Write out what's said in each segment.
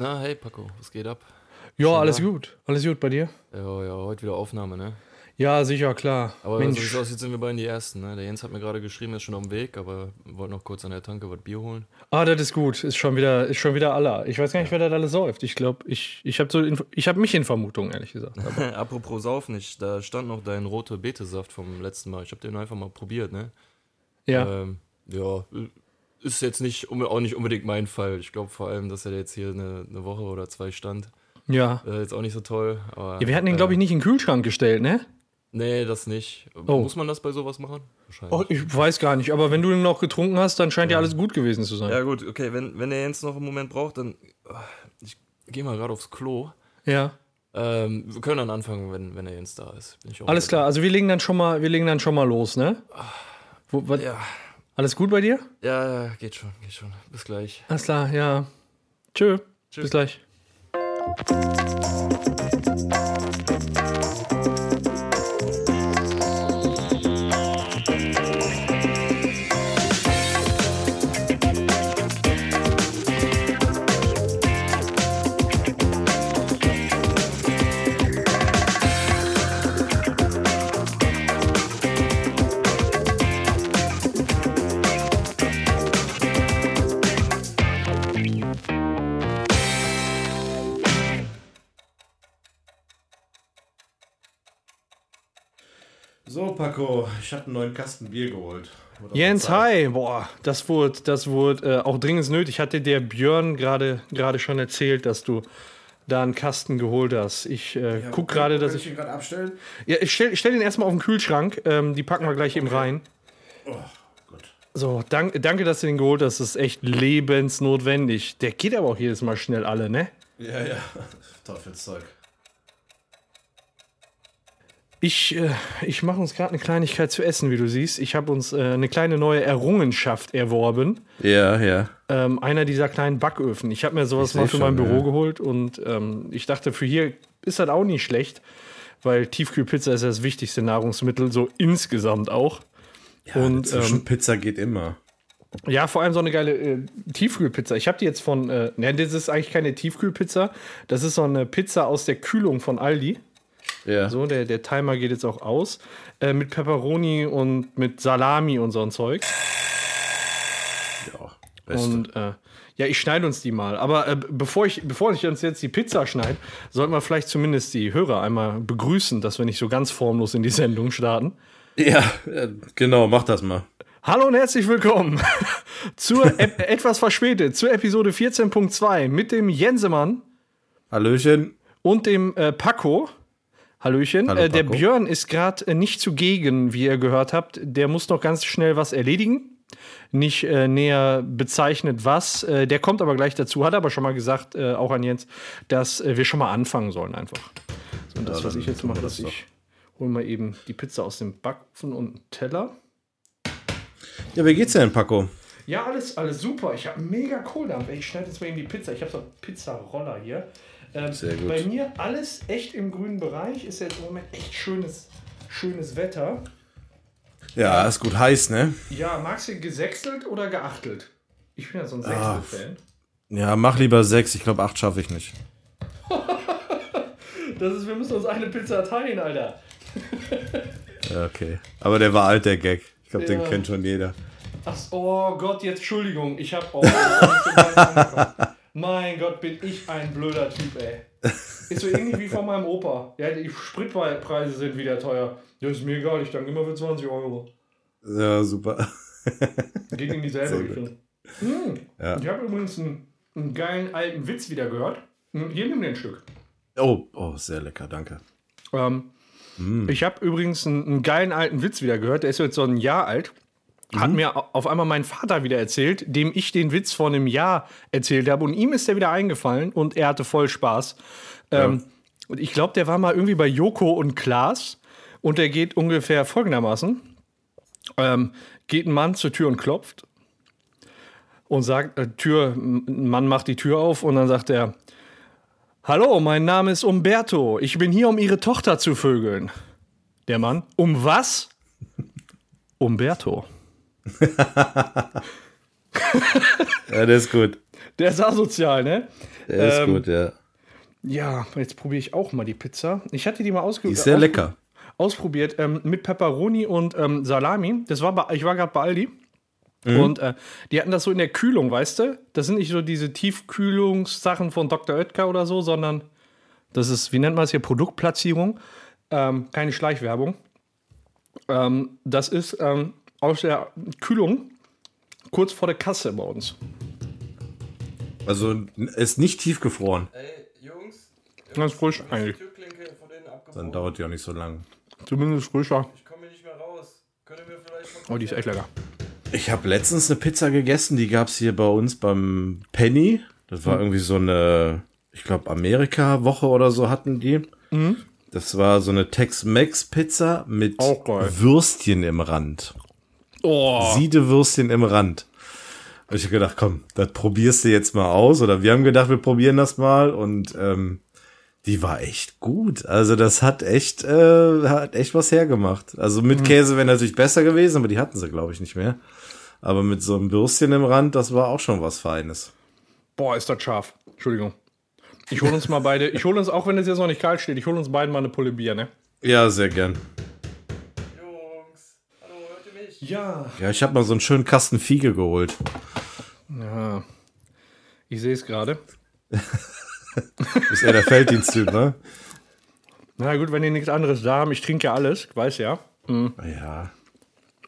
Na, hey Paco, was geht ab? Ja, Schon alles da? gut. Alles gut bei dir? Ja, ja, heute wieder Aufnahme, ne? Ja, sicher, klar. Aber so Mensch. sieht's aus, jetzt sind wir beiden die Ersten, ne? Der Jens hat mir gerade geschrieben, er ist schon auf dem Weg, aber wollte noch kurz an der Tanke was Bier holen. Ah, das ist gut. Ist schon wieder, ist schon wieder aller. Ich weiß gar nicht, wer das alles säuft. Ich glaube, ich, ich habe so, ich habe mich in Vermutung, ehrlich gesagt. Apropos Saufen, ich, da stand noch dein rote Betesaft vom letzten Mal. Ich habe den einfach mal probiert, ne? ja. Ähm, ja, ist jetzt nicht, auch nicht unbedingt mein Fall. Ich glaube vor allem, dass er jetzt hier eine, eine Woche oder zwei stand. ja. Äh, jetzt auch nicht so toll. Aber, ja. Wir hatten den, glaube ich, nicht in den Kühlschrank gestellt, ne? Nee, das nicht. Oh. Muss man das bei sowas machen? Wahrscheinlich. Oh, ich weiß gar nicht. Aber wenn du den noch getrunken hast, dann scheint ja, alles gut gewesen zu sein. Ja, gut, okay, wenn, wenn der Jens noch einen Moment braucht, dann. ah, Ich gehe mal gerade aufs Klo. Ja. Ähm, wir können dann anfangen, wenn, wenn der Jens da ist. Alles klar. Also wir legen dann schon mal, wir legen dann schon mal los, ne? Wo, was, Ja, Alles gut bei dir? ja, geht schon, geht schon. Bis gleich. Alles klar, ja. Tschö. Tschö. Bis gleich. Ich habe einen neuen Kasten Bier geholt. Jens, hi. Boah, das wurde, das wurde äh, auch dringend nötig. Hatte der Björn gerade schon erzählt, dass du da einen Kasten geholt hast. Ich äh, Ja, guck kann- gerade, dass ich ich. ihn gerade abstellen. Ja, ich stell, stell den erstmal auf den Kühlschrank. Ähm, die packen wir gleich eben rein. Oh, gut. So, dank, danke, dass du den geholt hast. Das ist echt lebensnotwendig. Der geht aber auch jedes Mal schnell alle, ne? Ja, ja. Teufelszeug. Ich, äh, ich mache uns gerade eine Kleinigkeit zu essen, wie du siehst. Ich habe uns äh, eine kleine neue Errungenschaft erworben. Ja, ja. Ähm, einer dieser kleinen Backöfen. Ich habe mir sowas Ich mal für schon, mein Büro ja. geholt und ähm, ich dachte, für hier ist das auch nicht schlecht, weil Tiefkühlpizza ist ja das wichtigste Nahrungsmittel, so insgesamt auch. und Zwischen ähm, Pizza geht immer. ja, vor allem so eine geile äh, Tiefkühlpizza. Ich habe die jetzt von, äh, ne, das ist eigentlich keine Tiefkühlpizza, das ist so eine Pizza aus der Kühlung von Aldi. Ja. So, der, der Timer geht jetzt auch aus. Äh, mit Pepperoni und mit Salami und so ein Zeug. ja. Beste. Und äh, ja, ich schneide uns die mal. Aber äh, bevor, ich, bevor ich uns jetzt die Pizza schneide, sollten wir vielleicht zumindest die Hörer einmal begrüßen, dass wir nicht so ganz formlos in die Sendung starten. ja, äh, genau, mach das mal. Hallo und herzlich willkommen zur ep etwas verspätet zur Episode 14.2 mit dem Jensemann Hallöchen. und dem äh, Paco. Hallöchen. Hallo, äh, der. Björn ist gerade äh, nicht zugegen, wie ihr gehört habt. Der muss noch ganz schnell was erledigen. Nicht äh, näher bezeichnet, was. Äh, der kommt aber gleich dazu. Hat aber schon mal gesagt, äh, auch an Jens, dass äh, wir schon mal anfangen sollen einfach. So, und das, was ich jetzt mache, das dass ich hole mal eben die Pizza aus dem Backofen und einen Teller. Ja, wie geht's denn, Paco? Ja, alles, alles super. Ich habe mega Kohldampf. Ich schneide jetzt mal eben die Pizza. Ich habe so einen Pizzaroller hier. Ähm, Sehr gut. Bei mir alles echt im grünen Bereich. Ist jetzt im Moment echt schönes, schönes Wetter. Ja, ist gut heiß, ne? Ja, magst du gesächselt oder geachtelt? Ich bin ja so ein Ah. Sechstel-Fan. Ja, mach lieber sechs. Ich glaube, acht schaffe ich nicht. Das ist, wir müssen uns eine Pizza teilen, Alter. Okay. Aber der war alt, der Gag. Ich glaube, den Ja. kennt schon jeder. Ach, oh Gott, jetzt Entschuldigung. Ich habe. Oh, mein Gott, bin ich ein blöder Typ, ey. Ist so ähnlich wie von meinem Opa. Ja, die Spritpreise sind wieder teuer. Ja, ist mir egal, ich danke immer für 20 Euro. Ja, super. Geht in dieselbe. Richtung. Hm. Ja. Ich habe übrigens einen, einen geilen alten Witz wieder gehört. Hm, Hier nimm dir ein Stück. Oh, oh, sehr lecker, danke. Ähm, Hm. Ich habe übrigens einen, einen geilen alten Witz wieder gehört. Der ist jetzt so ein Jahr alt. Mhm. Hat mir au- auf einmal mein Vater wieder erzählt, dem ich den Witz vor einem Jahr erzählt habe. Und ihm ist der wieder eingefallen und er hatte voll Spaß. Ähm, und ich glaube, der war mal irgendwie bei Joko und Klaas. Und der geht ungefähr folgendermaßen: ähm, Geht ein Mann zur Tür und klopft und sagt, äh, Tür, ein Mann macht die Tür auf und dann sagt er, Hallo, mein Name ist Umberto. Ich bin hier, um Ihre Tochter zu vögeln. Der Mann, um was? Umberto. Ja, der ist gut. Der ist asozial, ne? Der ist Ähm, gut, ja. Ja, jetzt probiere ich auch mal die Pizza. Ich hatte die mal ausge Die ist sehr aus- lecker. ausprobiert ähm, mit Pepperoni und ähm, Salami. Das war bei, ich war gerade bei Aldi. Mhm. Und äh, die hatten das so in der Kühlung, weißt du? Das sind nicht so diese Tiefkühlungssachen von Dr. Oetker oder so, sondern das ist, wie nennt man es hier, Produktplatzierung. Ähm, keine Schleichwerbung. Ähm, das ist ähm, aus der Kühlung kurz vor der Kasse bei uns. Also ist nicht tiefgefroren. Ey, Jungs, Ganz frisch eigentlich. Dann dauert die auch nicht so lang. Zumindest frischer. Ich komme hier nicht mehr raus. Könnt ihr mir vielleicht Oh, die ist echt lecker. Ich habe letztens eine Pizza gegessen, die gab es hier bei uns beim Penny. Das war irgendwie so eine, ich glaube, Amerika-Woche oder so hatten die. Das war so eine Tex-Mex-Pizza mit. Würstchen im Rand. Oh, Siedewürstchen im Rand. Und ich hab gedacht, komm, das probierst du jetzt mal aus. Oder wir haben gedacht, wir probieren das mal. Und ähm, die war echt gut. Also das hat echt, äh, hat echt was hergemacht. Also mit Käse wäre natürlich besser gewesen, aber die hatten sie, glaube ich, nicht mehr. Aber mit so einem Würstchen im Rand, das war auch schon was Feines. Boah, ist das scharf. Entschuldigung. Ich hole uns mal beide. Ich hole uns, auch wenn es jetzt noch nicht kalt steht, ich hole uns beiden mal eine Pulle Bier, ne? Ja, sehr gern. Jungs, hallo, hört ihr mich? Ja. Ja, ich habe mal so einen schönen Kasten Fiege geholt. Ja. Ich sehe es gerade. Ist eher der Felddiensttyp, ne? Na gut, wenn ihr nichts anderes da haben, ich trinke ja alles, ich weiß ja. Ja.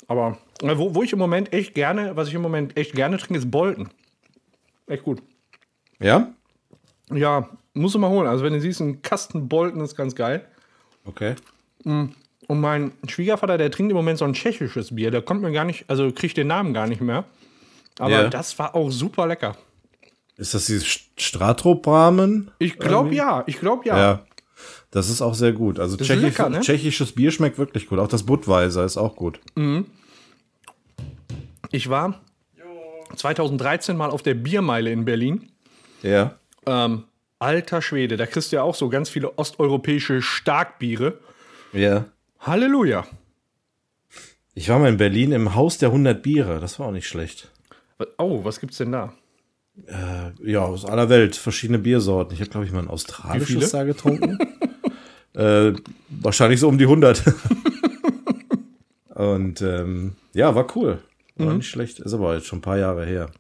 Aber äh, wo, wo ich im Moment echt gerne, was ich im Moment echt gerne trinke, ist Bolton. Echt gut. Ja? Ja, musst du mal holen. Also wenn du siehst, ein Kasten Bolton ist ganz geil. Okay. Und mein Schwiegervater, der trinkt im Moment so ein tschechisches Bier. Der kommt mir gar nicht, also kriegt den Namen gar nicht mehr. Aber Ja. das war auch super lecker. Ist das dieses Stratrop-Rahmen? Ich glaube ja, ich glaube ja. Ja. Das ist auch sehr gut. Also tschechisch, lecker, ne? tschechisches Bier schmeckt wirklich gut. Auch das Budweiser ist auch gut. Ich war 2013 mal auf der Biermeile in Berlin. Ja. Ähm, alter Schwede, da kriegst du ja auch so ganz viele osteuropäische Starkbiere. Ja. Halleluja. Ich war mal in Berlin im Haus der 100 Biere. Das war auch nicht schlecht. Oh, was gibt's denn da? Ja, aus aller Welt. Verschiedene Biersorten. Ich habe, glaube ich, mal ein australisches da getrunken. äh, wahrscheinlich so um die 100. Und ähm, ja, war cool. War nicht schlecht. Ist aber jetzt schon ein paar Jahre her.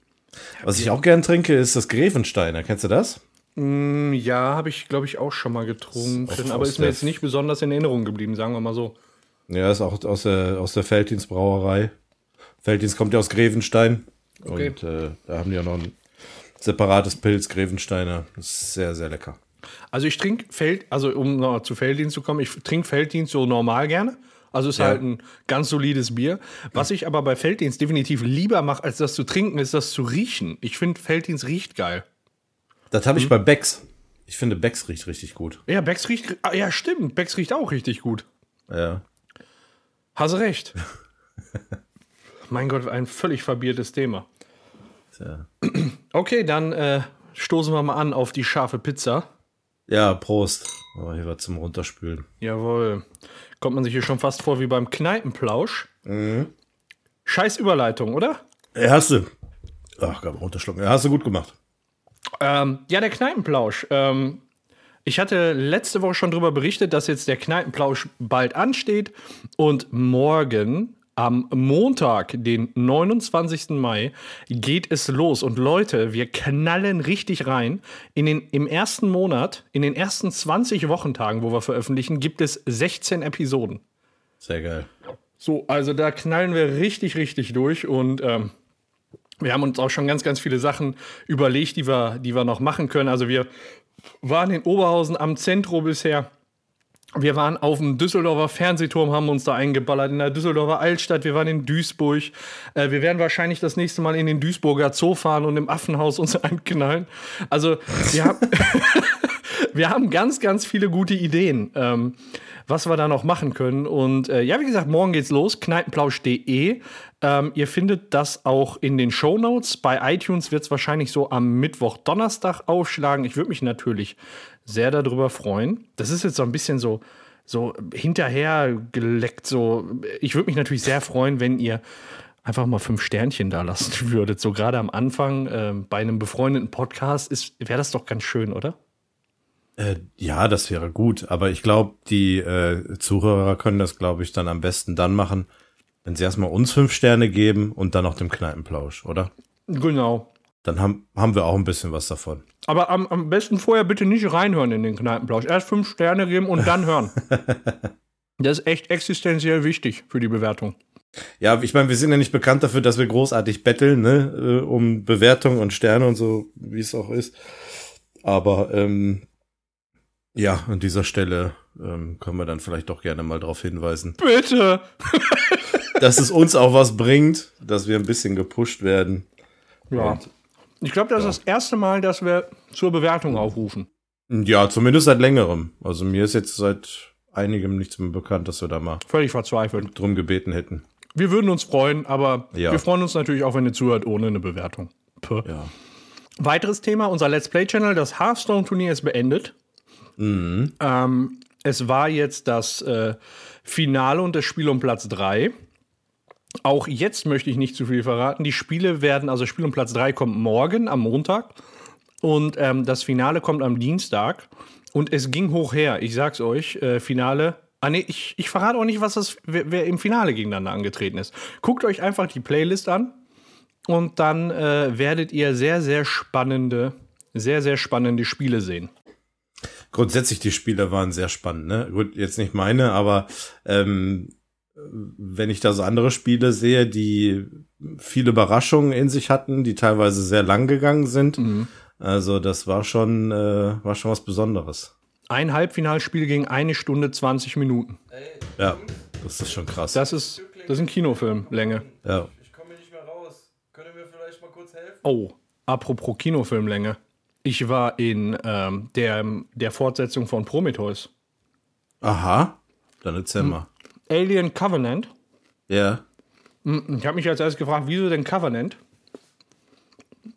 Was ich auch gern trinke, ist das Grevensteiner. Kennst du das? Hm, Ja, habe ich, glaube ich, auch schon mal getrunken. Aber ist mir jetzt nicht besonders in Erinnerung geblieben, sagen wir mal so. Ja, ist auch aus der, aus der Felddienstbrauerei. Felddienst kommt ja aus Grevenstein. Okay. Und äh, da haben die auch noch ein separates Pilz, Grevensteiner. Das ist sehr, sehr lecker. Also ich trinke Feld, also um noch zu Felddienst zu kommen, ich trinke Felddienst so normal gerne. Also ist Ja. halt ein ganz solides Bier. Was ich aber bei Felddienst definitiv lieber mache, als das zu trinken, ist das zu riechen. Ich finde, Felddienst riecht geil. Das habe ich bei Becks. Ich finde, Becks riecht richtig gut. Ja, Becks riecht. Ah, ja, stimmt. Becks riecht auch richtig gut. Ja. Hast recht. mein Gott, ein völlig verbiertes Thema. Tja. Okay, dann äh, stoßen wir mal an auf die scharfe Pizza. Ja, Prost. Oh, hier war zum Runterspülen. Jawohl. Kommt man sich hier schon fast vor wie beim Kneipenplausch. Scheiß Überleitung, oder? Ja, hast du. Ach, gab runterschlucken. Ja, hast du gut gemacht. Ähm, ja, der Kneipenplausch. Ähm, ich hatte letzte Woche schon darüber berichtet, dass jetzt der Kneipenplausch bald ansteht und morgen am Montag, den 29. Mai, geht es los. Und Leute, wir knallen richtig rein. In den, Im ersten Monat, in den ersten 20 Wochentagen, wo wir veröffentlichen, gibt es 16 Episoden. Sehr geil. So, also da knallen wir richtig, richtig durch und ähm, wir haben uns auch schon ganz, ganz viele Sachen überlegt, die wir, die wir noch machen können. Also wir waren in Oberhausen am Zentro bisher. Wir waren auf dem Düsseldorfer Fernsehturm, haben uns da eingeballert, in der Düsseldorfer Altstadt. Wir waren in Duisburg. Äh, wir werden wahrscheinlich das nächste Mal in den Duisburger Zoo fahren und im Affenhaus uns einknallen. Also wir haben, wir haben ganz, ganz viele gute Ideen, ähm, was wir da noch machen können. Und äh, ja, wie gesagt, morgen geht's los, kneipenplausch.de. Ähm, ihr findet das auch in den Show Notes. Bei iTunes wird es wahrscheinlich so am Mittwoch, Donnerstag aufschlagen. Ich würde mich natürlich sehr darüber freuen. Das ist jetzt so ein bisschen so, so hinterher geleckt. So. Ich würde mich natürlich sehr freuen, wenn ihr einfach mal fünf Sternchen da lassen würdet. So gerade am Anfang äh, bei einem befreundeten Podcast wäre das doch ganz schön, oder? Äh, ja, das wäre gut. Aber ich glaube, die äh, Zuhörer können das, glaube ich, dann am besten dann machen, wenn sie erstmal uns fünf Sterne geben und dann noch dem Kneipenplausch, oder? Genau. Dann haben, haben wir auch ein bisschen was davon. Aber am, am besten vorher bitte nicht reinhören in den Kneipenplausch. Erst fünf Sterne geben und dann hören. das ist echt existenziell wichtig für die Bewertung. Ja, ich meine, wir sind ja nicht bekannt dafür, dass wir großartig betteln, ne, äh, um Bewertungen und Sterne und so, wie es auch ist. Aber ähm, ja, an dieser Stelle ähm, können wir dann vielleicht doch gerne mal darauf hinweisen. Bitte! dass es uns auch was bringt, dass wir ein bisschen gepusht werden. Ja. Und, ich glaube, das ja. ist das erste Mal, dass wir zur Bewertung aufrufen. Ja, zumindest seit längerem. Also mir ist jetzt seit einigem nichts mehr bekannt, dass wir da mal völlig verzweifelt drum gebeten hätten. Wir würden uns freuen, aber ja. wir freuen uns natürlich auch, wenn ihr zuhört, ohne eine Bewertung. Ja. Weiteres Thema, unser Let's Play-Channel, das Hearthstone-Turnier ist beendet. Mhm. Ähm, es war jetzt das äh, Finale und das Spiel um Platz 3. Auch jetzt möchte ich nicht zu viel verraten. Die Spiele werden, also Spiel um Platz 3 kommt morgen am Montag und ähm, das Finale kommt am Dienstag. Und es ging hoch her, ich sag's euch, äh, Finale Ah, nee, ich, ich verrate auch nicht, was das, wer, wer, im Finale gegeneinander angetreten ist. Guckt euch einfach die Playlist an und dann äh, werdet ihr sehr, sehr spannende, sehr, sehr spannende Spiele sehen. Grundsätzlich, die Spiele waren sehr spannend, ne? Gut, jetzt nicht meine, aber ähm, wenn ich da so andere Spiele sehe, die viele Überraschungen in sich hatten, die teilweise sehr lang gegangen sind. Mhm. Also das war schon, äh, war schon was Besonderes. Ein Halbfinalspiel ging eine Stunde 20 Minuten. Ja, das ist schon krass. Das ist, das ist ein Kinofilmlänge. Ja. Ich komme nicht mehr raus. Können wir vielleicht mal kurz helfen? Oh, apropos Kinofilmlänge. Ich war in ähm, der, der Fortsetzung von Prometheus. Aha, dann erzähl mal. Alien Covenant. Ja. Hm, ich habe mich als erstes gefragt, wieso denn Covenant?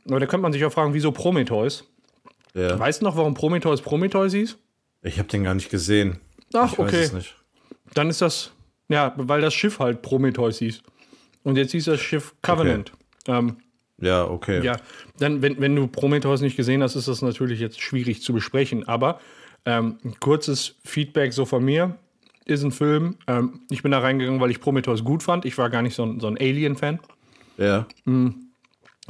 Aber da könnte man sich auch fragen, wieso Prometheus? Ja. Weißt du noch, warum Prometheus Prometheus hieß? Ich habe den gar nicht gesehen. Ach, ich okay. Dann ist das, ja, weil das Schiff halt Prometheus hieß. Und jetzt hieß das Schiff Covenant. Okay. Ähm, ja, okay. Ja, dann, wenn, wenn du Prometheus nicht gesehen hast, ist das natürlich jetzt schwierig zu besprechen. Aber ähm, ein kurzes Feedback so von mir ist ein Film. Ähm, ich bin da reingegangen, weil ich Prometheus gut fand. Ich war gar nicht so ein, so ein Alien-Fan. Ja. Mm.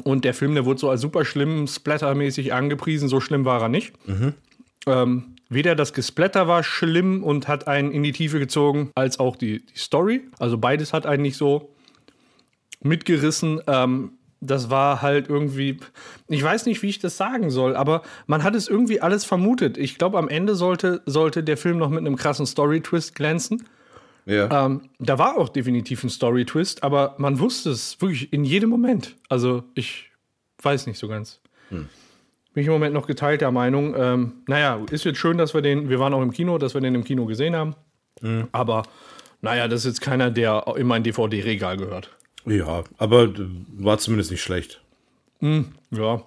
Und der Film, der wurde so als super schlimm, splattermäßig angepriesen. So schlimm war er nicht. Mhm. Ähm, Weder das Gesplatter war schlimm und hat einen in die Tiefe gezogen, als auch die, die Story. Also beides hat einen nicht so mitgerissen. Ähm, das war halt irgendwie, ich weiß nicht, wie ich das sagen soll, aber man hat es irgendwie alles vermutet. Ich glaube, am Ende sollte, sollte der Film noch mit einem krassen Story-Twist glänzen. Ja. Ähm, da war auch definitiv ein Story-Twist, aber man wusste es wirklich in jedem Moment. Also ich weiß nicht so ganz. Hm bin ich im Moment noch geteilter Meinung. Ähm, naja, ist jetzt schön, dass wir den, wir waren auch im Kino, dass wir den im Kino gesehen haben. Mhm. Aber naja, das ist jetzt keiner, der in mein DVD-Regal gehört. Ja, aber war zumindest nicht schlecht. Mhm, ja.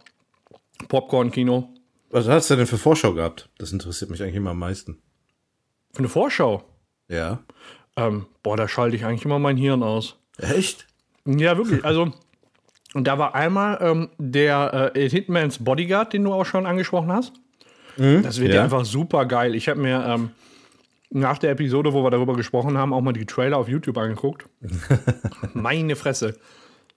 Popcorn-Kino. Was hast du denn für Vorschau gehabt? Das interessiert mich eigentlich immer am meisten. Für eine Vorschau? Ja. Ähm, boah, da schalte ich eigentlich immer mein Hirn aus. Echt? Ja, wirklich. Also, und da war einmal ähm, der äh, Hitmans Bodyguard, den du auch schon angesprochen hast. Mhm, das wird ja. einfach super geil. Ich habe mir ähm, nach der Episode, wo wir darüber gesprochen haben, auch mal die Trailer auf YouTube angeguckt. Meine Fresse.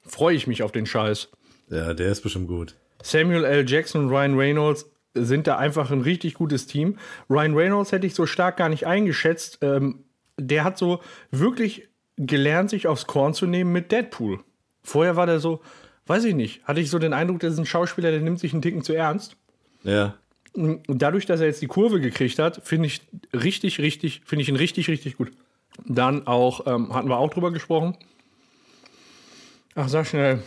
Freue ich mich auf den Scheiß. Ja, der ist bestimmt gut. Samuel L. Jackson und Ryan Reynolds sind da einfach ein richtig gutes Team. Ryan Reynolds hätte ich so stark gar nicht eingeschätzt. Ähm, der hat so wirklich gelernt, sich aufs Korn zu nehmen mit Deadpool. Vorher war der so, weiß ich nicht, hatte ich so den Eindruck, das ist ein Schauspieler, der nimmt sich einen Ticken zu ernst. Ja. Dadurch, dass er jetzt die Kurve gekriegt hat, finde ich richtig, richtig, finde ich ihn richtig, richtig gut. Dann auch, ähm, hatten wir auch drüber gesprochen. Ach, sag schnell.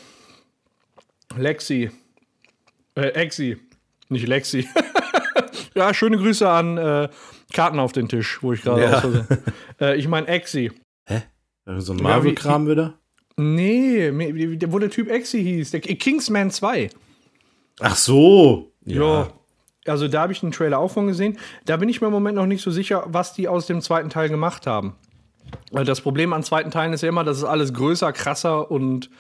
Lexi. Äh, Exi. Nicht Lexi. ja, schöne Grüße an äh, Karten auf den Tisch, wo ich gerade ja. äh, Ich meine Exi. Hä? So ein Marvel-Kram wieder? Nee, wo der Typ Exi hieß, der Kingsman 2. Ach so. Ja. ja. Also da habe ich den Trailer auch von gesehen. Da bin ich mir im Moment noch nicht so sicher, was die aus dem zweiten Teil gemacht haben. Weil das Problem an zweiten Teilen ist ja immer, dass es alles größer, krasser und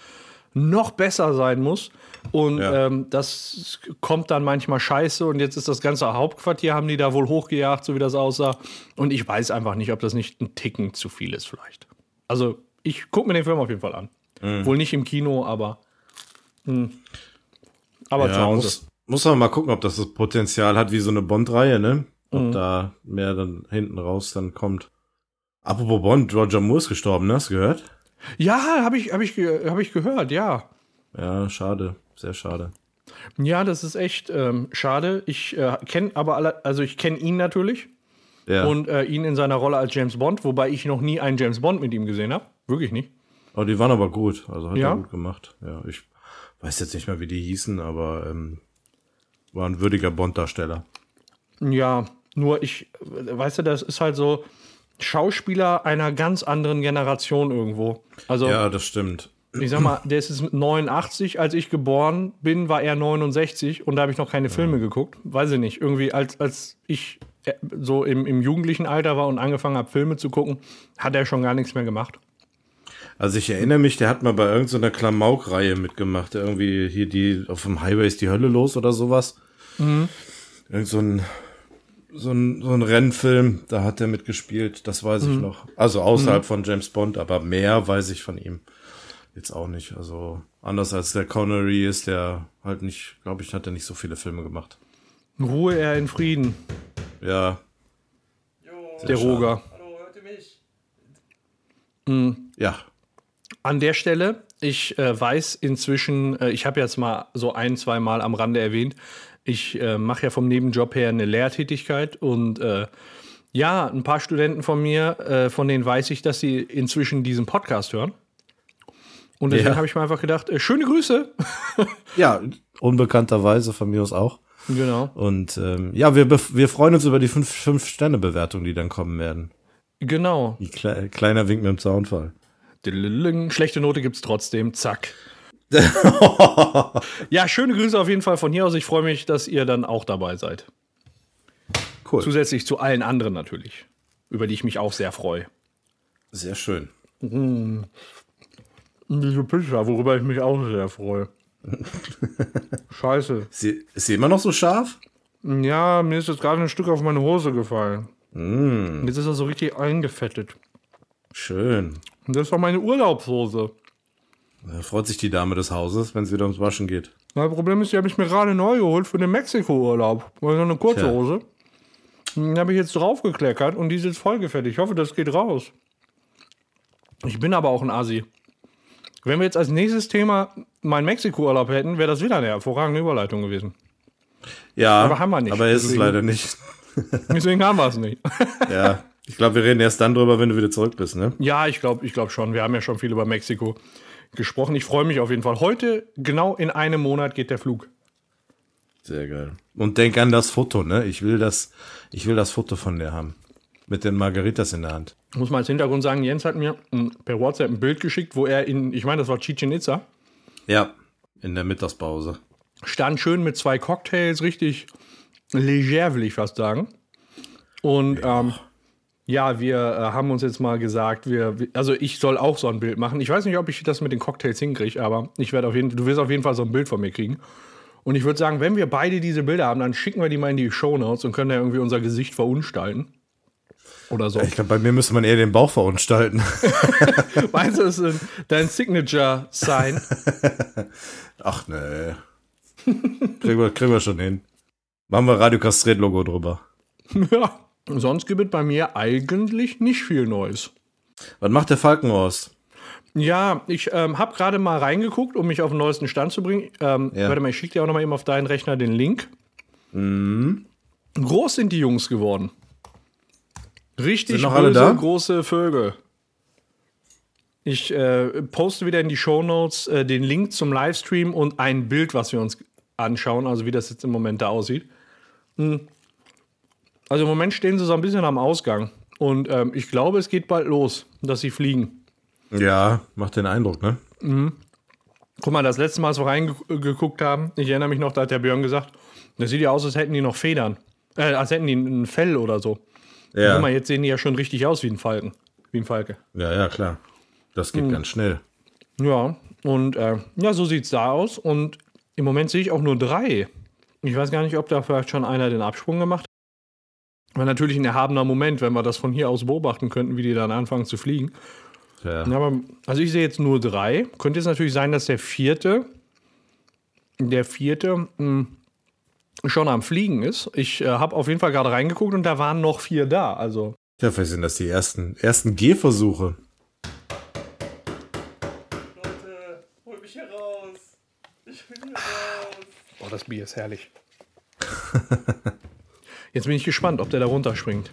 noch besser sein muss. Und Ja. ähm, das kommt dann manchmal scheiße. Und jetzt ist das ganze Hauptquartier, haben die da wohl hochgejagt, so wie das aussah. Und ich weiß einfach nicht, ob das nicht ein Ticken zu viel ist, vielleicht. Also, ich gucke mir den Film auf jeden Fall an. Mhm. Wohl nicht im Kino, aber. Mh. Aber zu Ja, Hause. muss, muss man mal gucken, ob das das Potenzial hat wie so eine Bond-Reihe, ne? Ob Mhm. da mehr dann hinten raus dann kommt. Apropos Bond, Roger Moore ist gestorben, ne? Hast du gehört? Ja, habe ich, hab ich, hab ich gehört, ja. Ja, schade. Sehr schade. Ja, das ist echt ähm, schade. Ich äh, kenne aber alle, also ich kenne ihn natürlich Ja. und äh, ihn in seiner Rolle als James Bond, wobei ich noch nie einen James Bond mit ihm gesehen habe. Wirklich nicht. oh, die waren aber gut. Also hat Ja? er gut gemacht. Ja, ich weiß jetzt nicht mehr, wie die hießen, aber ähm, war ein würdiger Bond-Darsteller. Ja, nur ich, weißt du, das ist halt so Schauspieler einer ganz anderen Generation irgendwo. Also Ja, das stimmt. ich sag mal, der ist jetzt 89, als ich geboren bin, war er 69 und da habe ich noch keine Filme geguckt. Weiß ich nicht. Irgendwie, als, als ich äh, so im, im jugendlichen Alter war und angefangen habe, Filme zu gucken, hat er schon gar nichts mehr gemacht. Also ich erinnere mich, der hat mal bei irgendeiner Klamauk-Reihe mitgemacht. Irgendwie hier die, auf dem Highway ist die Hölle los oder sowas. Irgend so ein, so ein, so ein Rennfilm, da hat er mitgespielt, das weiß ich noch. Also außerhalb von James Bond, aber mehr weiß ich von ihm jetzt auch nicht. Also anders als der Connery ist der halt nicht, glaube ich, hat er nicht so viele Filme gemacht. Ruhe er in Frieden, Ja, der Roger. Hallo, hört ihr mich? ja. An der Stelle, ich äh, weiß inzwischen, äh, ich habe jetzt mal so ein, zwei Mal am Rande erwähnt, ich äh, mache ja vom Nebenjob her eine Lehrtätigkeit und äh, ja, ein paar Studenten von mir, äh, von denen weiß ich, dass sie inzwischen diesen Podcast hören. Und deswegen Ja. habe ich mir einfach gedacht, äh, schöne Grüße. Ja, unbekannterweise von mir aus auch. genau. Und ähm, ja, wir, wir freuen uns über die fünf, fünf Sterne Bewertung, die dann kommen werden. Genau. Kle kleiner Wink mit dem Zaunfall. Schlechte Note gibt's trotzdem. Zack. Ja, schöne Grüße auf jeden Fall von hier aus. Ich freue mich, dass ihr dann auch dabei seid. Cool. Zusätzlich zu allen anderen natürlich, über die ich mich auch sehr freue. Sehr schön. Diese Pizza, worüber ich mich auch sehr freue. Scheiße. Ist sie, ist sie immer noch so scharf? Ja, mir ist jetzt gerade ein Stück auf meine Hose gefallen. Jetzt ist er so richtig eingefettet. Schön. Und das ist doch meine Urlaubshose. Da freut sich die Dame des Hauses, wenn es wieder ums Waschen geht. Das Problem ist, die habe ich mir gerade neu geholt für den Mexiko-Urlaub. So eine kurze Tja. Hose. Die habe ich jetzt draufgekleckert und die ist jetzt vollgefettet. Ich hoffe, das geht raus. Ich bin aber auch ein Assi. Wenn wir jetzt als nächstes Thema meinen Mexiko-Urlaub hätten, wäre das wieder eine hervorragende Überleitung gewesen. Ja, Aber haben wir nicht, Aber ist es deswegen- leider nicht. Deswegen haben wir es nicht. Ja, ich glaube, wir reden erst dann drüber, wenn du wieder zurück bist, ne? Ja, ich glaube ich glaub schon. Wir haben ja schon viel über Mexiko gesprochen. Ich freue mich auf jeden Fall. Heute, genau in einem Monat, geht der Flug. Sehr geil. Und denk an das Foto, ne? Ich will das, ich will das Foto von der haben. Mit den Margaritas in der Hand. Ich muss mal als Hintergrund sagen, Jens hat mir per WhatsApp ein Bild geschickt, wo er in, ich meine, das war Chichen Itza, Ja, in der Mittagspause. stand schön mit zwei Cocktails, richtig leger, will ich fast sagen. Und ja, ähm, ja wir äh, haben uns jetzt mal gesagt, wir, also ich soll auch so ein Bild machen. Ich weiß nicht, ob ich das mit den Cocktails hinkriege, aber ich werde auf jeden du wirst auf jeden Fall so ein Bild von mir kriegen. Und ich würde sagen, wenn wir beide diese Bilder haben, dann schicken wir die mal in die Shownotes und können ja irgendwie unser Gesicht verunstalten. Oder so. Ich glaube, bei mir müsste man eher den Bauch verunstalten. Meinst du, das ist dein Signature-Sign? Ach nee. kriegen, wir, kriegen wir schon hin. Machen wir Radio Kastret Logo drüber. Ja. Sonst gibt es bei mir eigentlich nicht viel Neues. Was macht der Falkenhorst? Ja, ich ähm, habe gerade mal reingeguckt, um mich auf den neuesten Stand zu bringen. Ähm, Ja. Warte mal, ich schicke dir auch noch mal eben auf deinen Rechner den Link. Groß sind die Jungs geworden. Richtig Sind noch alle böse, da? große Vögel. Ich äh, poste wieder in die Shownotes äh, den Link zum Livestream und ein Bild, was wir uns anschauen, also wie das jetzt im Moment da aussieht. Hm. Also im Moment stehen sie so ein bisschen am Ausgang. Und ähm, ich glaube, es geht bald los, dass sie fliegen. Ja, macht den Eindruck, ne? Guck mal, das letzte Mal, als wir reingeguckt haben, ich erinnere mich noch, da hat der Björn gesagt, das sieht ja aus, als hätten die noch Federn. Äh, als hätten die ein Fell oder so. Ja. Guck mal, jetzt sehen die ja schon richtig aus wie ein Falken. wie ein Falke. Ja, ja, klar. Das geht ganz schnell. Ja, und äh, ja, so sieht's da aus. Und im Moment sehe ich auch nur drei. Ich weiß gar nicht, ob da vielleicht schon einer den Absprung gemacht War natürlich ein erhabener Moment, wenn wir das von hier aus beobachten könnten, wie die dann anfangen zu fliegen. Ja. Ja, aber, also ich sehe jetzt nur drei. Könnte jetzt natürlich sein, dass der vierte, der vierte mh, schon am Fliegen ist. Ich äh, habe auf jeden Fall gerade reingeguckt und da waren noch vier da. Also Ja, vielleicht sind das die ersten, ersten Gehversuche. Leute, hol mich hier raus. Ich will hier raus. Boah, das Bier ist herrlich. Jetzt bin ich gespannt, ob der da runterspringt.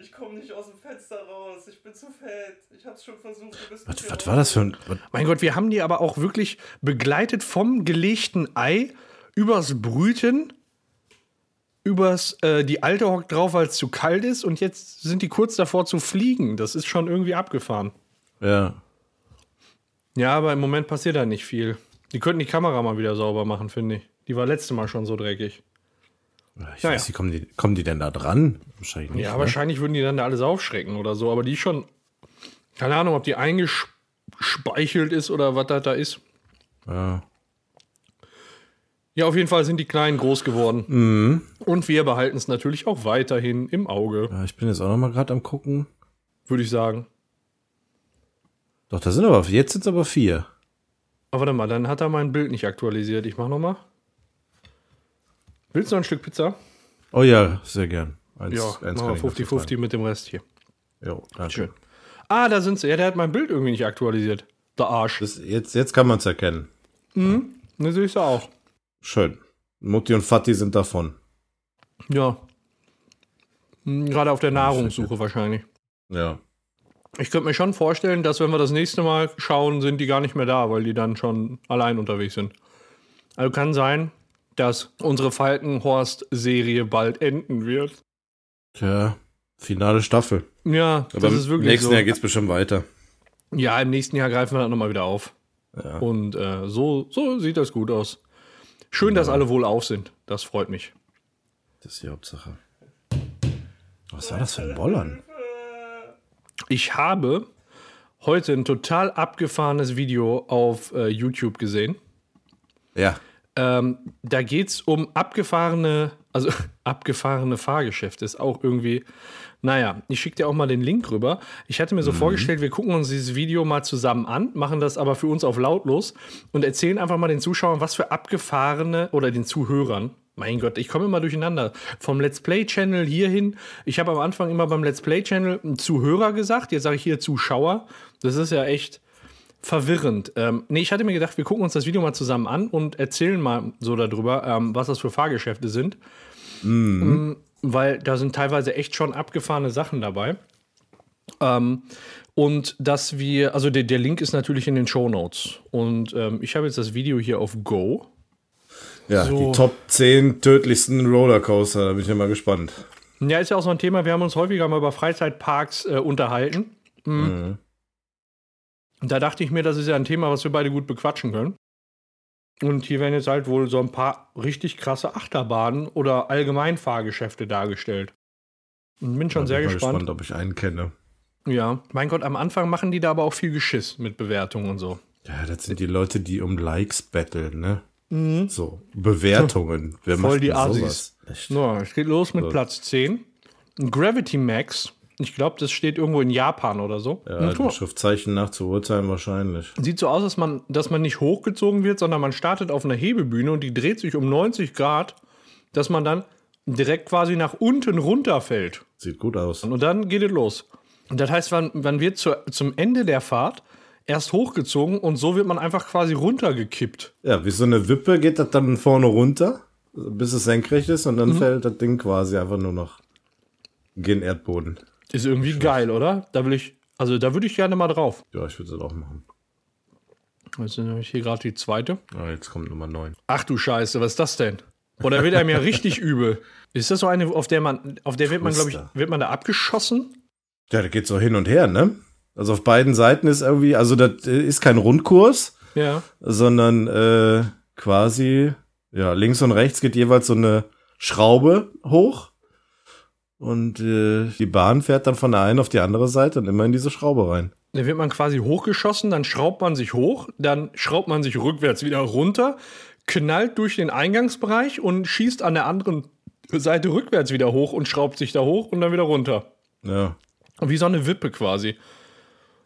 Ich komme nicht aus dem Fenster raus. Ich bin zu fett. Ich hab's schon versucht. Du bist Was, was war das für ein. Was, Mein Gott, wir haben die aber auch wirklich begleitet vom gelegten Ei übers Brüten, übers äh, die Alte hockt drauf, weil es zu kalt ist und jetzt sind die kurz davor zu fliegen. Das ist schon irgendwie abgefahren. ja. Ja, aber im Moment passiert da nicht viel. Die könnten die Kamera mal wieder sauber machen, finde ich. Die war letzte Mal schon so dreckig. Ich Naja. weiß nicht, kommen die, kommen die denn da dran? Wahrscheinlich nicht. Ja, ne? wahrscheinlich würden die dann da alles aufschrecken oder so, aber die schon, keine Ahnung, ob die eingespeichelt ist oder was das da ist. Ja. Ja, auf jeden Fall sind die Kleinen groß geworden. Und wir behalten es natürlich auch weiterhin im Auge, ja, ich bin jetzt auch noch mal gerade am gucken. würde ich sagen. Doch, da sind aber, jetzt sind es aber vier. Aber warte mal, dann hat er mein Bild nicht aktualisiert. Ich mach noch mal. Willst du noch ein Stück Pizza? Oh ja, sehr gern. Eins, Ja, eins machen wir ich noch 50-50 vertragen. mit dem Rest hier. Jo, danke. Schön. Ah, da sind sie. Ja, der hat mein Bild irgendwie nicht aktualisiert. Der Arsch. Das, jetzt, jetzt kann man es erkennen. Ne, sehe ich auch. Schön. Mutti und Vati sind davon. Ja. Hm, Gerade auf der Nahrungssuche wahrscheinlich. Ja. Ich könnte mir schon vorstellen, dass wenn wir das nächste Mal schauen, sind die gar nicht mehr da, weil die dann schon allein unterwegs sind. Also kann sein, dass unsere Falkenhorst-Serie bald enden wird. Tja, finale Staffel. Ja, Aber das im ist wirklich nächsten so. Jahr geht's bestimmt weiter. Ja, im nächsten Jahr greifen wir das nochmal wieder auf. Ja. Und äh, so, so sieht das gut aus. Schön, dass alle wohl auf sind. Das freut mich. Das ist die Hauptsache. Was war das für ein Bollern? Ich habe heute ein total abgefahrenes Video auf äh, YouTube gesehen. Ja. Ähm, da geht es um abgefahrene, also abgefahrene Fahrgeschäfte. Ist auch irgendwie, naja, ich schicke dir auch mal den Link rüber. Ich hatte mir so vorgestellt, wir gucken uns dieses Video mal zusammen an, machen das aber für uns auf lautlos und erzählen einfach mal den Zuschauern, was für abgefahrene oder den Zuhörern. Mein Gott, ich komme immer durcheinander. Vom Let's Play-Channel hierhin. Ich habe am Anfang immer beim Let's Play-Channel Zuhörer gesagt. Jetzt sage ich hier Zuschauer. Das ist ja echt verwirrend. Ähm, nee, ich hatte mir gedacht, wir gucken uns das Video mal zusammen an und erzählen mal so darüber, ähm, was das für Fahrgeschäfte sind. Mm, weil da sind teilweise echt schon abgefahrene Sachen dabei. Ähm, und dass wir, also der, der Link ist natürlich in den Show Notes. Und ähm, ich habe jetzt das Video hier auf Go. Ja, So. die Top 10 tödlichsten Rollercoaster, da bin ich ja mal gespannt. Ja, ist ja auch so ein Thema, wir haben uns häufiger mal über Freizeitparks äh, unterhalten. Mhm. Und da dachte ich mir, das ist ja ein Thema, was wir beide gut bequatschen können. Und hier werden jetzt halt wohl so ein paar richtig krasse Achterbahnen oder allgemein Fahrgeschäfte dargestellt. Und bin schon Da sehr bin ich gespannt. gespannt, ob ich einen kenne. Ja, mein Gott, am Anfang machen die da aber auch viel Geschiss mit Bewertungen und so. Ja, das sind die Leute, die um Likes battlen, ne? So, Bewertungen. Wer Mhm. Voll macht die Asis. So, es geht los mit So. Platz 10. Gravity Max. Ich glaube, das steht irgendwo in Japan oder so. Ja, mal, Schriftzeichen nach zu urteilen wahrscheinlich. Sieht so aus, dass man, dass man nicht hochgezogen wird, sondern man startet auf einer Hebebühne und die dreht sich um 90 Grad, dass man dann direkt quasi nach unten runterfällt. Sieht gut aus. Und dann geht es los. Und das heißt, man, man wird zur, zum Ende der Fahrt erst hochgezogen und so wird man einfach quasi runtergekippt. Ja, wie so eine Wippe geht das dann vorne runter, bis es senkrecht ist und dann Mhm. fällt das Ding quasi einfach nur noch gen Erdboden. Ist irgendwie geil, oder? Da will ich, also da würde ich gerne mal drauf. Ja, ich würde das auch machen. Jetzt habe ich hier gerade die zweite. Ah, jetzt kommt Nummer 9. Ach du Scheiße, was ist das denn? Oder wird einem ja richtig übel. Ist das so eine, auf der man, auf der wird man, glaube ich, wird man da abgeschossen? Ja, da geht so hin und her, ne? Also auf beiden Seiten ist irgendwie, also das äh, ist kein Rundkurs, Ja. sondern äh, quasi, ja, links und rechts geht jeweils so eine Schraube hoch. Und äh, die Bahn fährt dann von der einen auf die andere Seite und immer in diese Schraube rein. Da wird man quasi hochgeschossen, dann schraubt man sich hoch, dann schraubt man sich rückwärts wieder runter, knallt durch den Eingangsbereich und schießt an der anderen Seite rückwärts wieder hoch und schraubt sich da hoch und dann wieder runter. Ja. Wie so eine Wippe quasi.